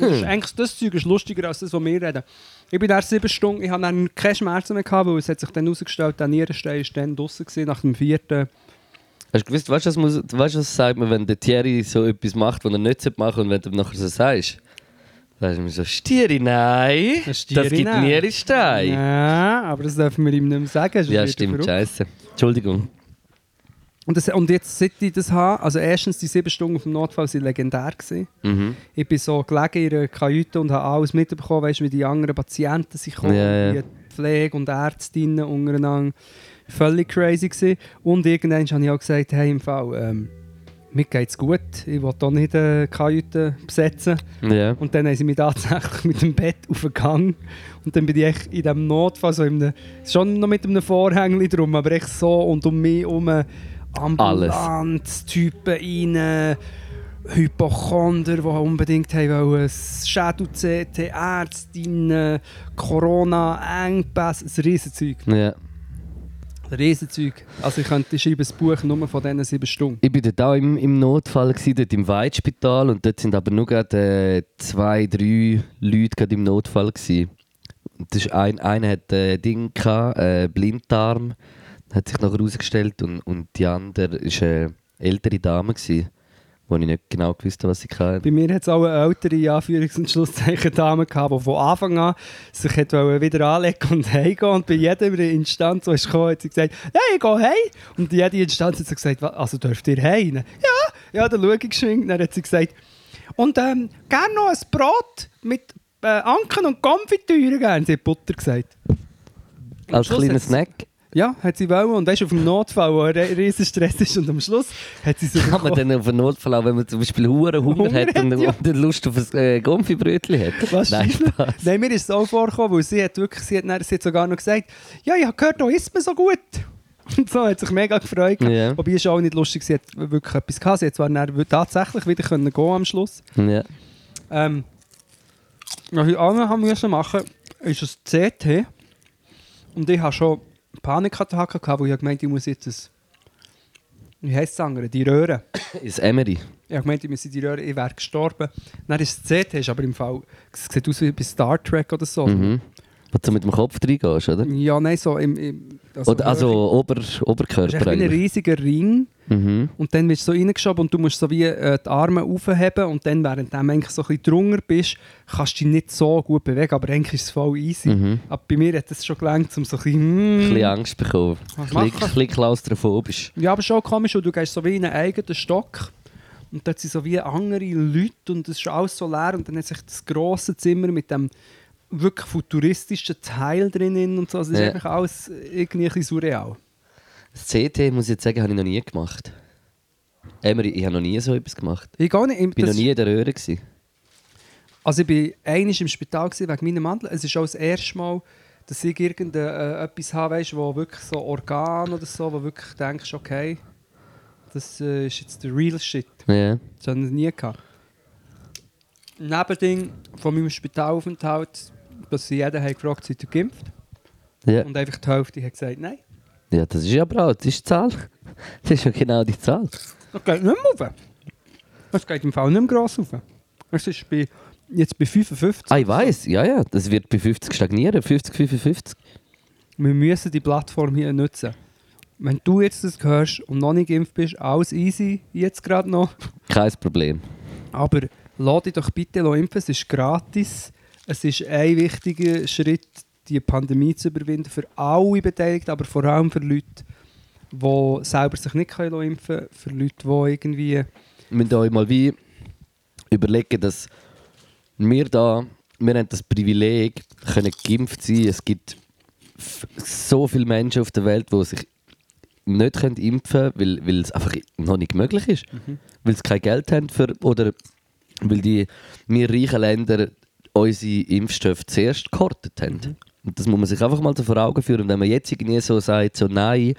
ist eigentlich, das Zeug ist lustiger als das, was wir reden. Ich bin erst sieben Stunden, ich habe dann keine Schmerzen mehr gehabt, weil es hat sich dann herausgestellt, der Nierenstein war dann draussen gewesen, nach dem vierten. Hast du gewusst, weißt du, was, was sagt man, wenn der Thierry so etwas macht, was er nicht machen sollte und wenn du ihm nachher so sagst? Da ist mir so, Stieri, nein. Ein Das Stieri, gibt nein. nie in Stein. Ja, aber das dürfen wir ihm nicht mehr sagen. Ja, stimmt, scheiße. Entschuldigung. Und, das, und jetzt, seit ich das habe, also erstens, die sieben Stunden vom Notfall waren legendär. Gewesen. Mhm. Ich bin so gelegen in einer Kajüte und habe alles mitbekommen, weißt, wie die anderen Patienten sich kommen, Ja, ja. wie die Pflege und Ärztinnen untereinander. Völlig crazy gewesen. Und irgendwann habe ich auch gesagt, hey, im Fall, ähm, mir geht's gut, ich will hier nicht eine Kajüte besetzen. Ja. Und dann haben sie mich tatsächlich *laughs* mit dem Bett auf den Gang. Und dann bin ich echt in diesem Notfall, so in einem, schon noch mit einem Vorhängli drum, aber echt so und um mich herum Ambulanztypen rein, Hypochonder, die unbedingt haben wollen, Schädel-CT, Ärztinnen, Corona-Engpässe, ein Riesenzeug. ja. Riesenzeug. Also ich könnte ich schreibe ein Buch nur von diesen sieben Stunden. Ich war dort auch im, im Notfall, gewesen, dort im Weidspital. Und dort sind aber nur gerade äh, zwei, drei Leute gerade im Notfall. Gewesen. Und Das ist ein, einer hat äh, Ding gehabt, äh, Blinddarm, hat sich nachher herausgestellt. Und, und die andere war eine ältere Dame, gewesen, wo ich nicht genau gewusst habe, was sie hatte. Bei mir hat es auch eine ältere Anführungs- und Schlusszeichen Dame gehabt, die von Anfang an sich wieder anlegen und heimgehen Und bei jeder Instanz, die gekommen, hat sie gesagt, ja, ich gehe heim. Und jede Instanz hat sie gesagt, «Was, also dürft ihr heim? Ja, ja, dann schaue ich geschwind. Dann hat sie gesagt, und ähm, gerne noch ein Brot mit äh, Anken und Konfitüre gern. Sie hat Butter gesagt. Als kleiner Snack. Ja, hat sie wollen. Und weißt du, auf dem Notfall, wo ein riesen Stress ist, und am Schluss hat sie so Kann man dann auf einen Notfall auch, wenn man zum Beispiel Huren Hunger, Hunger hat und, ja. und Lust auf ein äh, Gomfi-Brötchen hat? Was Nein. Spaß. Nein, mir ist es auch vorgekommen, weil sie hat wirklich, sie hat, dann, sie hat sogar noch gesagt, ja, ich habe gehört, da isst man so gut. *laughs* Und so hat sich mega gefreut. Ja. Wobei es auch nicht lustig, sie hat wirklich etwas gehabt. Sie hat zwar dann tatsächlich wieder können gehen am Schluss. Ja. Ähm, was ich auch noch machen, ist ein CT. Und ich hatte schon Panikattacken, gehabt, weil ich gemeint ich muss jetzt ein, wie heisst das andere, die Röhre. Ist Emery. Ich habe gemeint, ich muss in die Röhre, ich wäre gestorben. Dann ist das CT, ist aber im Fall, es sieht aus wie bei Star Trek oder so. Mhm. Wo du mit dem Kopf reingehst, oder? Ja, nein, so im... im Oder, also Ober, ist Oberkörper echt wie ein riesiger Ring Mhm. und dann wirst du so reingeschoben und du musst so wie äh, die Arme aufheben und dann, während du eigentlich so ein bisschen drunter bist, kannst du dich nicht so gut bewegen, aber eigentlich ist es voll easy. Mhm. Aber bei mir hat es schon gelangt, um so ein bisschen... Ein Mm, bisschen Angst bekommen. Ein bisschen, bisschen klaustrophobisch. Ja, aber schon komisch, weil du gehst so wie in einen eigenen Stock und dort sind so wie andere Leute und es ist alles so leer und dann hat sich das grosse Zimmer mit dem wirklich futuristischen Teil drinnen und so. Es ist Ja. einfach alles irgendwie ein bisschen surreal. Das CT, muss ich jetzt sagen, habe ich noch nie gemacht. Emery, ich habe noch nie so etwas gemacht. Ich gar nicht. Ich war noch nie in der Röhre. Gewesen. Also ich war einmal im Spital gewesen, wegen meiner Mandel. Es ist auch das erste Mal, dass ich irgendetwas äh, etwas habe, weißt, wo wirklich so Organ oder so, wo wirklich denkst, okay, das äh, ist jetzt der real shit. Ja. Das habe ich nie gehabt. Nebending von meinem Spitalaufenthalt, dass sie jeden haben gefragt, seid ihr geimpft? Ja. Und einfach die Hälfte hat gesagt, nein. ja, das ist aber auch, das ist die Zahl. Das ist ja genau die Zahl. Das geht nicht mehr rauf. Es geht im Fall nicht mehr gross rauf. Es ist bei, jetzt bei 55. Ah, ich weiss, ja, ja, das wird bei 50 stagnieren, 50, 55. Wir müssen die Plattform hier nutzen. Wenn du jetzt das hörst und noch nicht geimpft bist, alles easy, jetzt gerade noch. Kein Problem. Aber lass dich doch bitte impfen, es ist gratis. Es ist ein wichtiger Schritt, die Pandemie zu überwinden für alle Beteiligten, aber vor allem für Leute, die selber sich nicht können impfen können, für Leute, die irgendwie... Wir müssen euch mal wie überlegen, dass wir da, wir haben das Privileg, können geimpft sein. Es gibt so viele Menschen auf der Welt, die sich nicht können impfen können, weil, weil es einfach noch nicht möglich ist. Weil sie kein Geld haben für, oder weil die wir reichen Länder unsere Impfstoffe zuerst gehortet haben. Und das muss man sich einfach mal so vor Augen führen. Und wenn man jetzt irgendwie so sagt, so nein,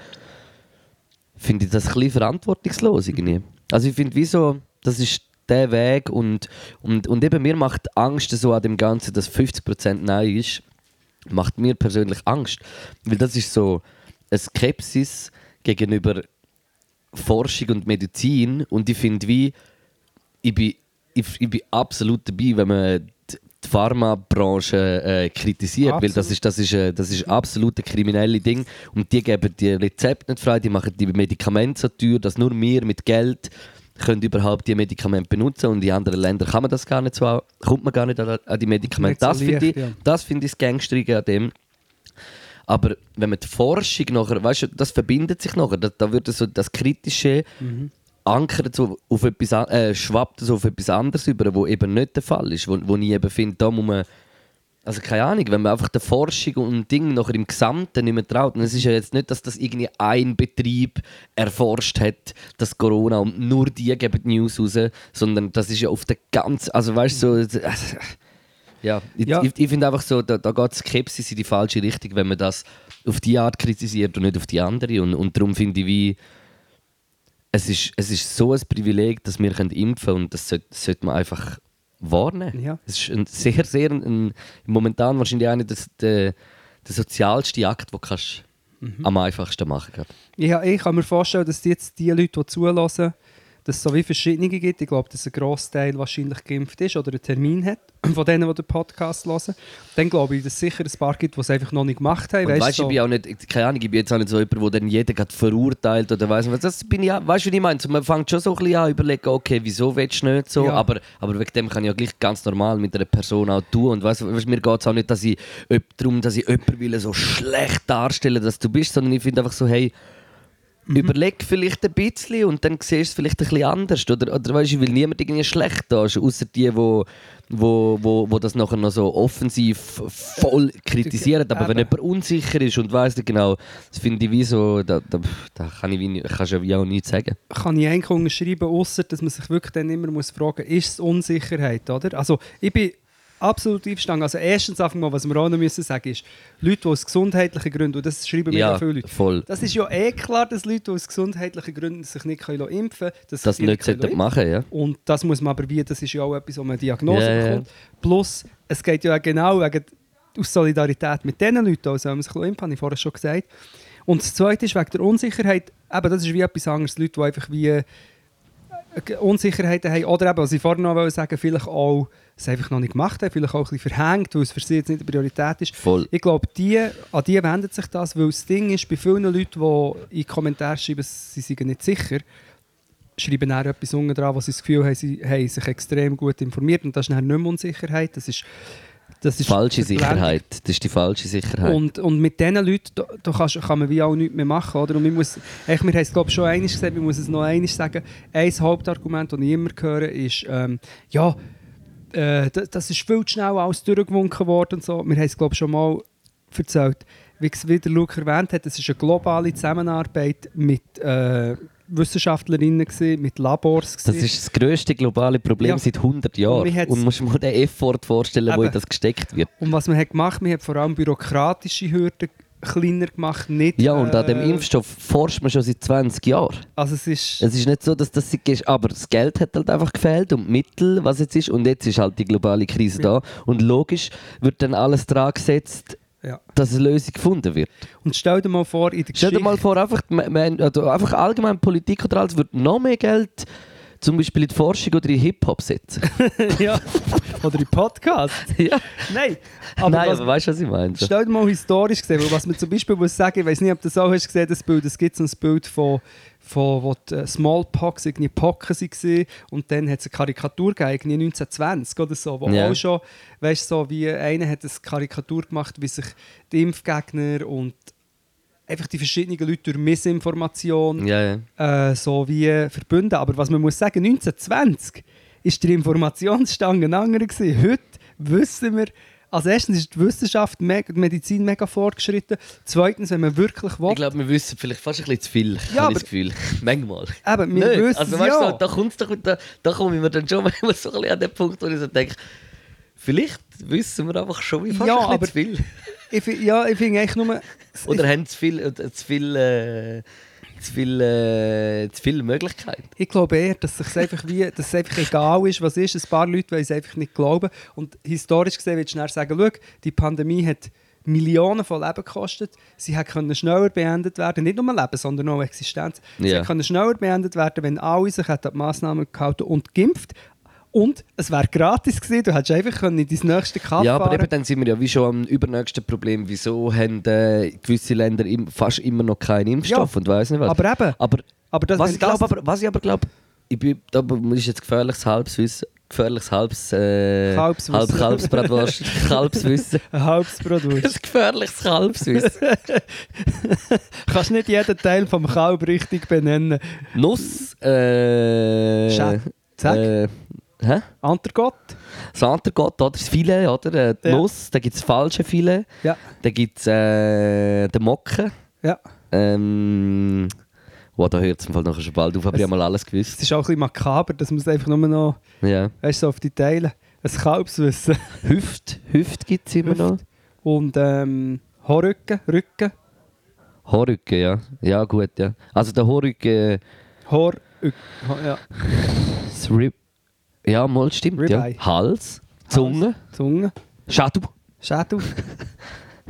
finde ich das ein bisschen verantwortungslos irgendwie. Also ich finde, wieso, das ist der Weg und, und, und eben mir macht Angst so an dem Ganzen, dass 50% Nein ist, macht mir persönlich Angst. Weil das ist so eine Skepsis gegenüber Forschung und Medizin und ich finde wie, ich bin, ich, ich bin absolut dabei, wenn man Pharmabranche äh, kritisiert, weil das Absolut. ist, das, ist, äh, das ist absolut ein kriminelles Ding und die geben die Rezepte nicht frei, die machen die Medikamente so teuer, dass nur wir mit Geld können überhaupt die Medikamente benutzen und in anderen Ländern kann man das gar nicht so, kommt man gar nicht an, an die Medikamente. So Das finde ich, ja. das finde ich das Gangsterige an dem. Aber wenn man die Forschung nachher, weißt du, das verbindet sich nachher, da, da wird so das Kritische Mhm. Ankert so auf etwas, äh, schwappt so auf etwas anderes über, wo eben nicht der Fall ist, wo, wo ich eben finde, da muss man, also keine Ahnung, wenn man einfach der Forschung und Ding nachher im Gesamten nicht mehr traut, und es ist ja jetzt nicht, dass das irgendwie ein Betrieb erforscht hat, das Corona und nur die geben die News raus, sondern das ist ja auf der ganzen, also weißt du, so, also, ja, ich, Ja. ich, ich finde einfach so, da, da geht Skepsis in die falsche Richtung, wenn man das auf die Art kritisiert und nicht auf die andere. Und, und darum finde ich, wie, es, ist, es ist so ein Privileg, dass wir können impfen können und das sollte, das sollte man einfach wahrnehmen. Ja. Es ist ein sehr, sehr, ein, momentan wahrscheinlich einer der, der, der sozialste Akt, den kannst Mhm. am einfachsten machen kannst. Ja, ich kann mir vorstellen, dass jetzt die Leute, die zulassen, dass es so wie verschiedene gibt. Ich glaube, dass ein Grossteil wahrscheinlich geimpft ist oder einen Termin hat, *clears throat* von denen, die den Podcast hören. Dann glaube ich, dass es sicher ein paar gibt, die es einfach noch nicht gemacht haben. Und Weißt weißt du, so- ich bin auch nicht, keine Ahnung, ich bin jetzt auch nicht so jemand, der dann jeden gerade verurteilt oder weiss was. Das bin ich auch, weißt du, wie ich meine? Man fängt schon so ein bisschen an überlegen, okay, wieso willst du nicht so? Ja. Aber, aber wegen dem kann ich ja gleich ganz normal mit einer Person auch tun. Und weißt, du, weißt, mir geht es auch nicht dass ich, darum, dass ich jemanden will so schlecht darstellen dass du bist, sondern ich finde einfach so, hey, Mhm. Überleg vielleicht ein bisschen und dann siehst du es vielleicht ein bisschen anders. Oder, oder weißt, ich will niemand irgendwie schlecht da, außer die, wo, wo, wo, wo das nachher noch so offensiv voll kritisieren. Aber wenn jemand unsicher ist und weiss nicht genau, das finde ich wie so, da, da, da kann ich wie, kannst du ja auch nichts sagen. kann ich eigentlich unterschreiben, außer dass man sich wirklich dann immer muss fragen ist es Unsicherheit, oder? Also ich bin absolut einverstanden. Also erstens einfach mal, was wir auch noch müssen sagen ist, Leute, die aus gesundheitlichen Gründen, und das schreiben mir ja viele Leute, voll. das ist ja eh klar, dass Leute, die aus gesundheitlichen Gründen sich nicht können impfen können, dass Das nicht können sollten machen, ja. Und das muss man aber wie, das ist ja auch etwas, wo man eine Diagnose ja. bekommt. Plus, es geht ja genau wegen, aus Solidarität mit diesen Leuten, also wenn man sich impfen habe ich vorher schon gesagt. Und das Zweite ist wegen der Unsicherheit, eben, das ist wie etwas anderes, Leute, die einfach wie Unsicherheiten haben, oder eben, was ich vorhin noch sagen vielleicht auch es einfach noch nicht gemacht haben, vielleicht auch ein bisschen verhängt, weil es für sie jetzt nicht eine Priorität ist. Voll. Ich glaube, die, an die wendet sich das, weil das Ding ist, bei vielen Leuten, die in die Kommentare schreiben, sie seien nicht sicher, schreiben dann etwas unten dran, wo sie das Gefühl haben, sie haben sich extrem gut informiert und das ist dann nicht mehr Unsicherheit, das ist, das ist Falsche. Sicherheit. Das ist die falsche Sicherheit. Und, und mit diesen Leuten da, da kannst, kann man wie auch nichts mehr machen. Oder? Und man muss, echt, wir haben es glaube ich, schon einmal gesagt, man muss es noch einmal sagen. Ein Hauptargument, das ich immer höre, ist, ähm, ja, äh, das, das ist viel zu schnell alles durchgewunken worden. Und so. Wir haben es glaube ich, schon mal erzählt. Wie es wieder Luke erwähnt hat, es ist eine globale Zusammenarbeit mit äh, Wissenschaftlerinnen, gewesen, mit Labors. das gewesen. ist das grösste globale Problem Ja. seit 100 Jahren. Und musst dir mal den Effort vorstellen, wo Eben. in das gesteckt wird. Und was man hat gemacht, man hat vor allem bürokratische Hürden kleiner gemacht, nicht... Ja, und an dem äh, Impfstoff forscht man schon seit 20 Jahren. Also es ist... Es ist nicht so, dass das ist, aber das Geld hat halt einfach gefehlt und die Mittel, was jetzt ist. Und jetzt ist halt die globale Krise Ja. da. Und logisch wird dann alles dran gesetzt, ja. dass eine Lösung gefunden wird. Und stell dir mal vor, in der Stell dir Geschichte... mal vor, einfach, man- also einfach allgemein Politik oder alles wird noch mehr Geld zum Beispiel in die Forschung oder in Hip-Hop setzen. *laughs* ja. Oder in Podcasts. *laughs* ja. Nein, aber, Nein, was, aber weißt du, was ich meine? Stell dir mal historisch gesehen, weil was man zum Beispiel muss sagen, ich weiß nicht, ob du das auch hast gesehen, das Bild, es gibt so ein Bild von, von wo die äh, Smallpox, irgendwie Pocken waren und dann hat es eine Karikatur gegeben, irgendwie 1920 oder so, wo Ja. auch schon, weißt du, so wie einer hat eine Karikatur gemacht, wie sich die Impfgegner und einfach die verschiedenen Leute durch Missinformation Ja, ja. äh, so wie verbunden. Aber was man muss sagen, 1920 ist der Informationsstand ein anderer gewesen. Heute wissen wir, als erstens ist die Wissenschaft, die Medizin mega fortgeschritten. Zweitens, wenn man wirklich will, Ich glaube, wir wissen vielleicht fast ein bisschen zu viel, Ja, habe ich das Gefühl. *laughs* Manchmal. eben, wir Nicht? wissen also, weißt ja. du, da, kommt's doch, da, da komme ich mir dann schon *laughs* manchmal so ein bisschen an den Punkt, wo ich so denke, vielleicht wissen wir einfach schon wie fast Ja, ein bisschen aber- zu viel. Ich, ja, ich finde eigentlich nur... Oder haben zu viel, äh, zu viel, äh, zu viel, äh, zu viele Möglichkeiten. Ich glaube eher, dass es einfach wie, dass es einfach egal ist, was ist. Ein paar Leute wollen es einfach nicht glauben. Und historisch gesehen würde ich schnell sagen, schau, die Pandemie hat Millionen von Leben gekostet. Sie können schneller beendet werden, nicht nur Leben, sondern auch Existenz. Sie können schneller beendet werden, wenn alle sich an die Massnahmen gehalten und geimpft. Und es wäre gratis gewesen, du hättest einfach können in dein nächste Kaffee Ja, aber fahren eben dann sind wir ja wie schon am übernächsten Problem. Wieso haben äh, gewisse Länder im, fast immer noch keinen Impfstoff Ja, und weiß nicht was. Aber eben, aber aber das, was, ich glaub, aber, was ich aber glaube, ich bin, da ist jetzt gefährliches Halbswissen. Gefährliches Halbs, äh, Kalbswissen. Halb Kalbsbratwurst. Kalbswissen. *laughs* Ein *laughs* Brotwurst. Das ist gefährliches Kalbswissen. *laughs* Kannst nicht jeden Teil vom Kalb richtig benennen. Nuss. Äh, Schat- Sag. Äh, hä? Antergott? Das Antergott, oder? Das Filet, oder? Äh, die Ja. Nuss, dann gibt es falsche Filet. Ja. Dann gibt es äh, den Mocken. Ja. Ähm, wow, da hört es im Fall nachher schon bald auf, aber ich Es- habe mal alles Es gewusst. ist auch ein bisschen makaber, dass man es einfach nur noch, Ja. weißt du, so auf die Teile. Ein Kalbswissen. *laughs* Hüft, Hüft gibt es immer Hüft. noch. Und ähm, Haarrücken, Rücken, Haarrücken, ja. Ja, gut, ja. Also der Haarrücken, Haar, ja, das Rib... Ja, mal stimmt, ja. Hals, Zunge, Zunge, Schädel. Schädel. *laughs*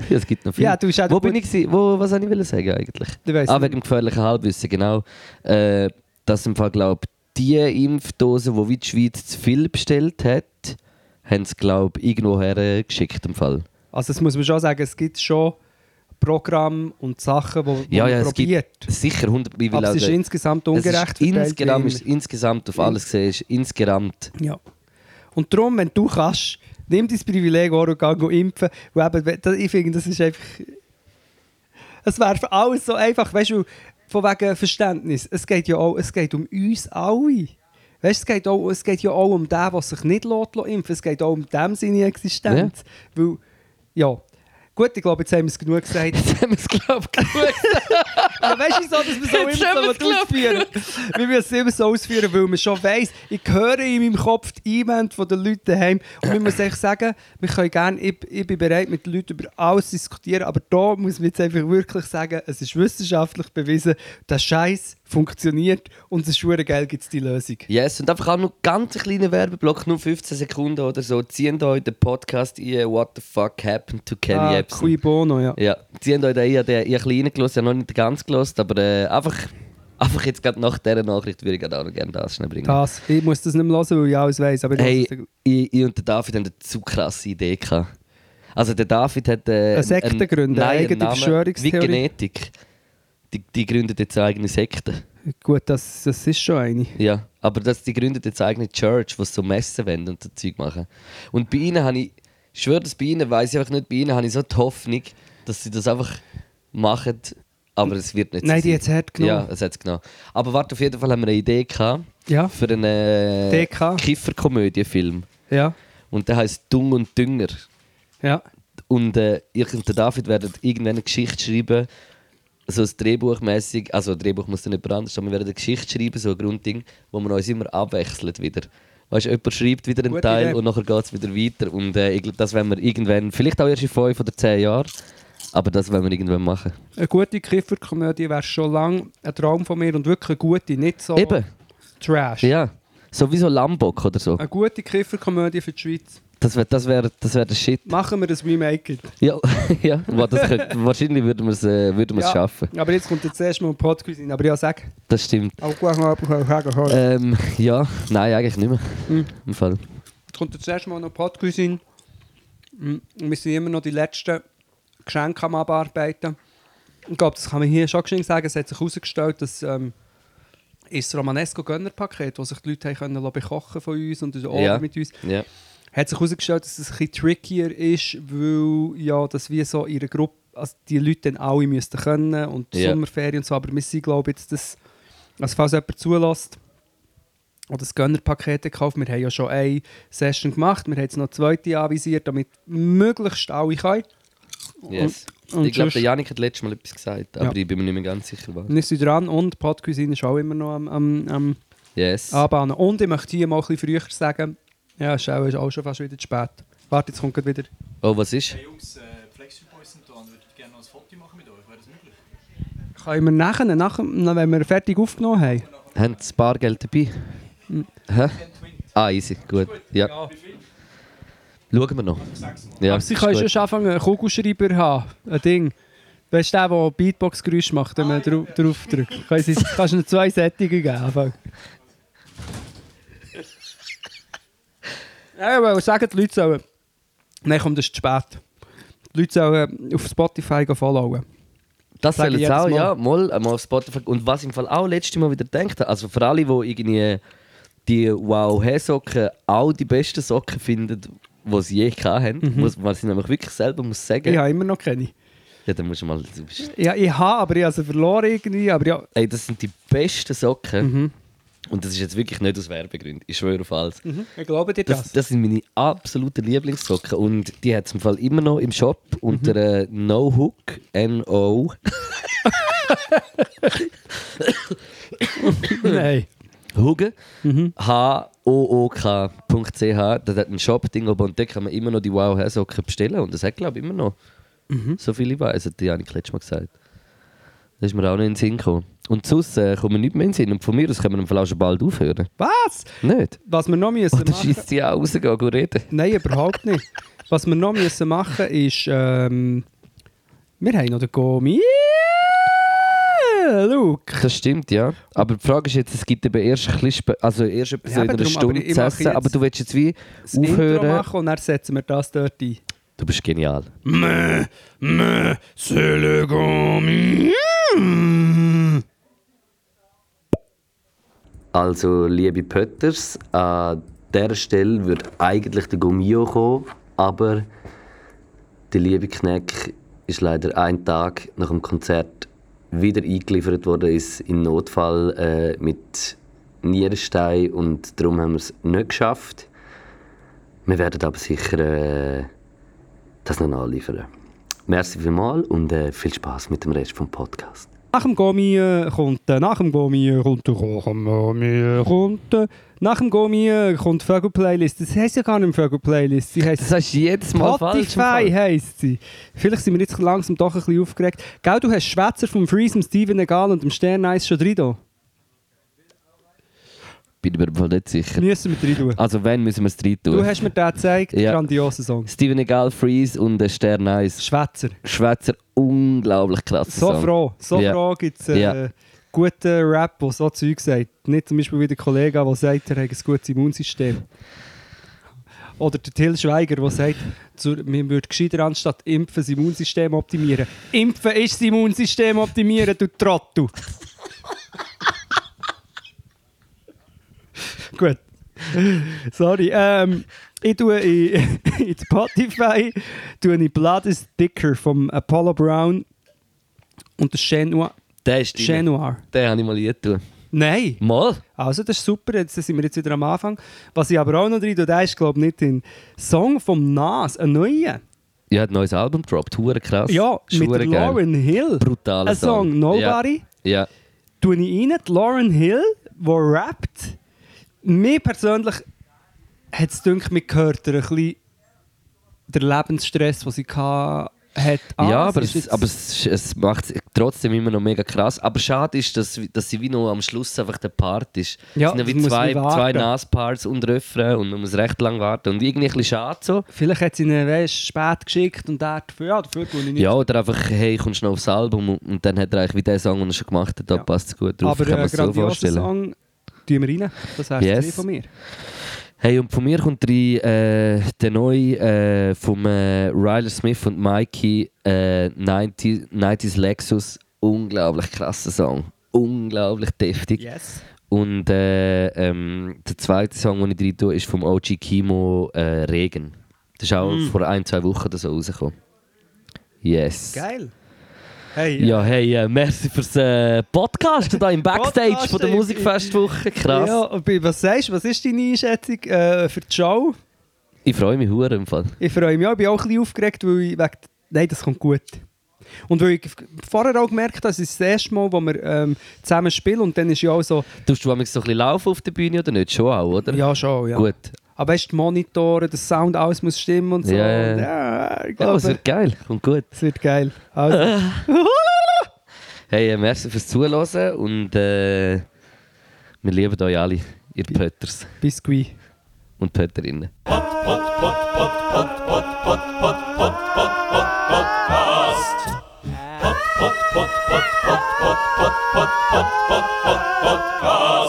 Ja, es gibt noch viel. Ja, du Schädel. Wo bin ich gewesen? Wo, was wollte ich sagen eigentlich? Ah, wegen dem gefährlichen Halbwissen, genau. Äh, dass im Fall, glaube die Impfdosen, die wie die Schweiz zu viel bestellt hat, haben sie, glaube ich, irgendwo hergeschickt im Fall. Also das muss man schon sagen, es gibt schon Programme und Sachen, wo, wo Ja, ja, man es gibt probiert. sicher 100... Ich will Aber es ist sagen, insgesamt es ungerecht ist verteilt, insgesamt, ist insgesamt auf alles gesehen, ist insgesamt... Ja. Und darum, wenn du kannst, nimm dein Privileg auch und geh impfen. Weil eben, das- ich finde, das ist einfach... Es wäre für alles so einfach, weißt du, von wegen Verständnis. Es geht ja auch es geht um uns alle. Weißt, es, geht auch, es geht ja auch um den, der sich nicht lässt, impfen Es geht auch um dem seine Existenz. Weil, ja... Gut, ich glaube, jetzt haben wir es genug gesagt. Jetzt haben wir es, glaube ich, genug Ja, weißt du, so, dass wir so Jetzt immer so ausführen Wir müssen es immer so ausführen, weil man schon weiss, ich höre in meinem Kopf die Einwände der Leute daheim. Und wir müssen echt sagen, wir können gerne, ich, ich bin bereit, mit den Leuten über alles zu diskutieren, aber da muss man jetzt einfach wirklich sagen, es ist wissenschaftlich bewiesen, der Scheiß funktioniert und es ist geil, gibt es die Lösung. Yes, und einfach auch noch ganz einen kleinen Werbeblock, nur 15 Sekunden oder so. Ziehen euch den Podcast ein, What the fuck happened to Kenny Ah, Epson. Cui Bono, ja. Ja, ziehen euch den ein, ich den- ich ein bisschen reingelassen, ich habe noch nicht ganz gelassen, aber äh, einfach, einfach jetzt gerade nach dieser Nachricht würde ich auch noch gerne das schnell bringen. Das. Ich muss das nicht mehr hören, weil ich alles weiss. Aber ich Hey, ich, ich und der David haben eine zu krasse Idee gehabt. Also der David hat... Äh, Eine Sekte gründen, eine eigene Namen, Verschwörungstheorie. Wie Genetik. Die, die gründet jetzt eine eigene Sekte. Gut, das, das ist schon eine. Ja, aber das, die gründet jetzt eine eigene Church, die so Messen wollen und so Zeug machen. Und bei ihnen habe ich, ich schwöre, dass bei ihnen, weiß ich einfach nicht, bei ihnen habe ich so die Hoffnung, dass sie das einfach machen, aber es wird nicht Nein, so die hat es hart genommen. Ja, es hat es genau. Aber warte, auf jeden Fall haben wir eine Idee gehabt Ja, für einen äh. Kifferkomödienfilm. ja, Und der heißt Dung und Dünger. ja. Und äh, ich und der David werden irgendwann eine Geschichte schreiben, so ein Drehbuchmäßig, also ein Drehbuch muss dann nicht anders, aber wir werden eine Geschichte schreiben, so ein Grundding, wo man uns immer abwechselt wieder. Weißt jemand schreibt wieder einen Gute Teil Idee. und nachher geht es wieder weiter. Und äh, ich glaube, das werden wir irgendwann, vielleicht auch erst in fünf oder zehn Jahren, aber das werden wir irgendwann machen. Eine gute Kifferkomödie wäre schon lange ein Traum von mir und wirklich eine gute, nicht so Eben, Trash. ja. Sowieso Lambok oder so. Eine gute Kifferkomödie für die Schweiz. Das wäre das wär, das wär der Shit. Machen wir das Remake. Ja, *laughs* ja. Wow, das könnte, wahrscheinlich würden wir es äh, würden Ja. schaffen. Aber jetzt kommt jetzt erst mal ein Podcast rein. Aber ja, sag. Das stimmt. Auch gut, mal sagen. Jetzt Ähm, ja, nein, eigentlich nicht mehr. Hm. Im Fall. kommt jetzt erst mal noch ein Podcast rein. Mm, Wir sind immer noch die letzten Geschenke am Abarbeiten. Ich glaube, das kann man hier schon geschwind sagen. Es hat sich herausgestellt, dass ähm, ist das Romanesco Gönnerpaket, das sich die Leute haben können bekochen von uns und Ja. mit uns, Ja. Hat sich herausgestellt, dass es ein bisschen trickier ist, weil ja, das wie so ihre Gruppe, also die Leute dann alle müssten können und Ja. Sommerferien und so, aber wir sind glaube ich jetzt das, also falls jemand zulässt oder das Gönnerpaket gekauft, wir haben ja schon eine Session gemacht, wir haben jetzt noch eine zweite anvisiert, damit möglichst alle können. Yes. und ich glaube, der Janik hat letztes Mal etwas gesagt, aber Ja. ich bin mir nicht mehr ganz sicher, was. Wir sind dran und Podcuisine ist auch immer noch am, am, am Yes. Anbahnen. Und ich möchte hier mal ein bisschen früher sagen, ja, ist auch, ist auch schon fast wieder zu spät. Warte, jetzt kommt wieder. Oh, was ist? Hey Jungs, äh, Flexi Boys sind da und würdet gerne noch ein Foto machen mit euch. Wäre das möglich? Können wir nachher, nachher, wenn wir fertig aufgenommen haben? Haben Sie Bargeld dabei? Hm. Hä? Ah, easy, gut. Ja. Schauen wir noch. Ja, Aber sie können schon anfangen, einen Kugelschreiber haben, ein Ding. Weißt du, der, der Beatbox-Geräusche macht, wenn man drau drauf drückt? Können sie- Kannst du ihnen zwei Sättige geben? Ja, aber sagen die Leute sollen... Nein, komm, das ist zu spät. Die Leute sollen auf Spotify followen. Das soll jetzt auch, Mal. ja, mal, mal auf Spotify. Und was ich im Fall auch letztes Mal wieder gedacht habe, also für alle, die irgendwie die Wow-Hey-Socken auch die besten Socken finden, die sie je haben, Mhm. muss, was ich nämlich wirklich selber muss sagen, Ich habe immer noch keine. ja, dann musst du mal, du bist, Ja, ich habe, aber ich habe sie verloren irgendwie. Aber ja, ey, das sind die besten Socken Mhm. Und das ist jetzt wirklich nicht aus Werbegründen, ich schwöre auf alles. ich glaube dir Das, das. das sind meine absoluten Lieblingssocken und die hat es im Fall immer noch im Shop unter äh, No Hook, N-O, Nein. Huge, Mhm. H-O-O-K.ch. Da hat einen Shop-Ding oben und da kann man immer noch die wow hair socken bestellen. Und das hat, glaube ich, immer noch. Mhm. So viel ich weiß, die Janik letztes Mal gesagt. Das ist mir auch noch in den Sinn gekommen. Und sonst äh, kommen wir nicht mehr in den Sinn. Und von mir aus können wir im Fall auch schon bald aufhören. Was? Nicht? Was wir noch müssen Oder machen... schießt sie auch rausgehen, gehen reden? Nein, überhaupt nicht. Was wir noch müssen machen ist... Ähm, wir haben noch den Gomi... Luke. Das stimmt, ja. Aber die Frage ist jetzt, es gibt eben erst, ein bisschen also erst etwa so Ja, in einer darum, Stunde zu essen. Aber du willst jetzt wie Das Intro aufhören. machen und dann setzen wir das dort ein. Du bist genial. Mais, mais, c'est le Also, liebe Pötters, an dieser Stelle würde eigentlich der Gummio kommen, aber der liebe Kneck ist leider einen Tag nach dem Konzert wieder eingeliefert worden, ist in Notfall äh, mit Nierenstein und darum haben wir es nicht geschafft. Wir werden aber sicher äh, das noch nachliefern. Merci vielmals und äh, viel Spaß mit dem Rest vom Podcast. Nach dem Gomi äh, kommt, äh, nach dem Gomi äh, kommt, äh, nach dem Gomi äh, kommt, äh, nach dem Gomi äh, kommt die Vögel-Playlist. Das heisst ja gar nicht Vögel-Playlist. Sie heisst heißt jedes Spotify heisst sie. Vielleicht sind wir jetzt langsam doch ein bisschen aufgeregt. Gell, du hast Schwätzer vom Freeze, dem Steven Egal und dem Stern Eis schon drin. Bin ich mir Fall nicht sicher. Müssen wir drin tun. Also wenn müssen wir es rein tun? Du hast mir den gezeigt, Ja. grandioser Song. Steven Egal, Freeze und der Stern Eis. Schwätzer. Schweizer, unglaublich krass. So froh, so Ja. froh gibt es äh, Ja. guten Rap, der so Zeug sagt. Nicht zum Beispiel wie der Kollege, der sagt, er hat ein gutes Immunsystem. Oder der Till Schweiger, der sagt, man würde gescheiter anstatt impfen das Immunsystem optimieren. Impfen ist das Immunsystem optimieren, du Trottel. *laughs* Gut. Sorry. Ähm, ich tue in, *laughs* in Spotify tue ich Blood is Thicker vom Apollo Brown und der Chenoir. Der ist drin. Chenoir. Den habe ich mal getan. Nein. Mal? Also, das ist super. Jetzt sind wir jetzt wieder am Anfang. Was ich aber auch noch drin tue, der ist, glaube ich, nicht ein Song vom Nas, ein neuer. Ja, hat ein neues Album gedroppt. Hure krass. Ja, mit Hure der. Lauren Hill. Brutaler Ein Song, Nobody. Ja. tue ich rein, die Lauren Hill, die rappt. Mir persönlich hat es gedacht, mir gehört ein bisschen der Lebensstress, den sie hatte, hat. Ja, aber, es, aber es, es macht es trotzdem immer noch mega krass. Aber schade ist, dass, dass sie wie noch am Schluss einfach der Part ist. Ja, es sind ja wie zwei, zwei Nas-Parts und Refrain und man muss recht lang warten. Und irgendwie ein bisschen schade so. Vielleicht hat sie ihn weißt, spät geschickt und er dafür, ja, dafür tue ich nicht. Ja, oder einfach, hey, kommst du noch aufs Album und, und dann hat er eigentlich wie den Song, den er schon gemacht hat, da Ja. passt es gut drauf. aber kann man es so vorstellen. Song, tun wir rein. Das wäre Yes. von mir. Hey, und von mir kommt rein, äh, der neue äh, vom äh, Ryler Smith und Mikey äh, 90, 90s Lexus. Unglaublich krasser Song. Unglaublich deftig. Yes. Und äh, ähm, der zweite Song, den ich rein tue, ist vom OG Kimo äh, Regen. Das ist auch Mm. vor ein, zwei Wochen oder so rausgekommen. Yes. Geil. Hey, Ja, hey, äh, merci fürs äh, Podcast da im Backstage von der. Musikfestwoche. Krass. Ja, und bei- was sagst du, was ist deine Einschätzung äh, für die Show? Ich freue mich hure im Fall. Ich freue mich auch, ich bin auch ein bisschen aufgeregt, weil ich wegen, nein, das kommt gut. Und weil ich vorher auch gemerkt habe, es ist das erste Mal, wo wir ähm, zusammen spielen und dann ist ja auch so, Tust du manchmal so ein bisschen laufen auf der Bühne oder nicht? Schon auch, oder? ja schon, ja. Gut. Am besten du, Monitore, der Sound, alles muss stimmen und so. Yeah. Ja, ich glaube, ja, es wird geil Kommt gut. Es wird geil. Also. *laughs* *laughs* hey, äh, merci fürs Zuhören und äh, wir lieben euch alle, ihr Pötters. Biscuit. Und Pötterinnen. Podcast. Podcast.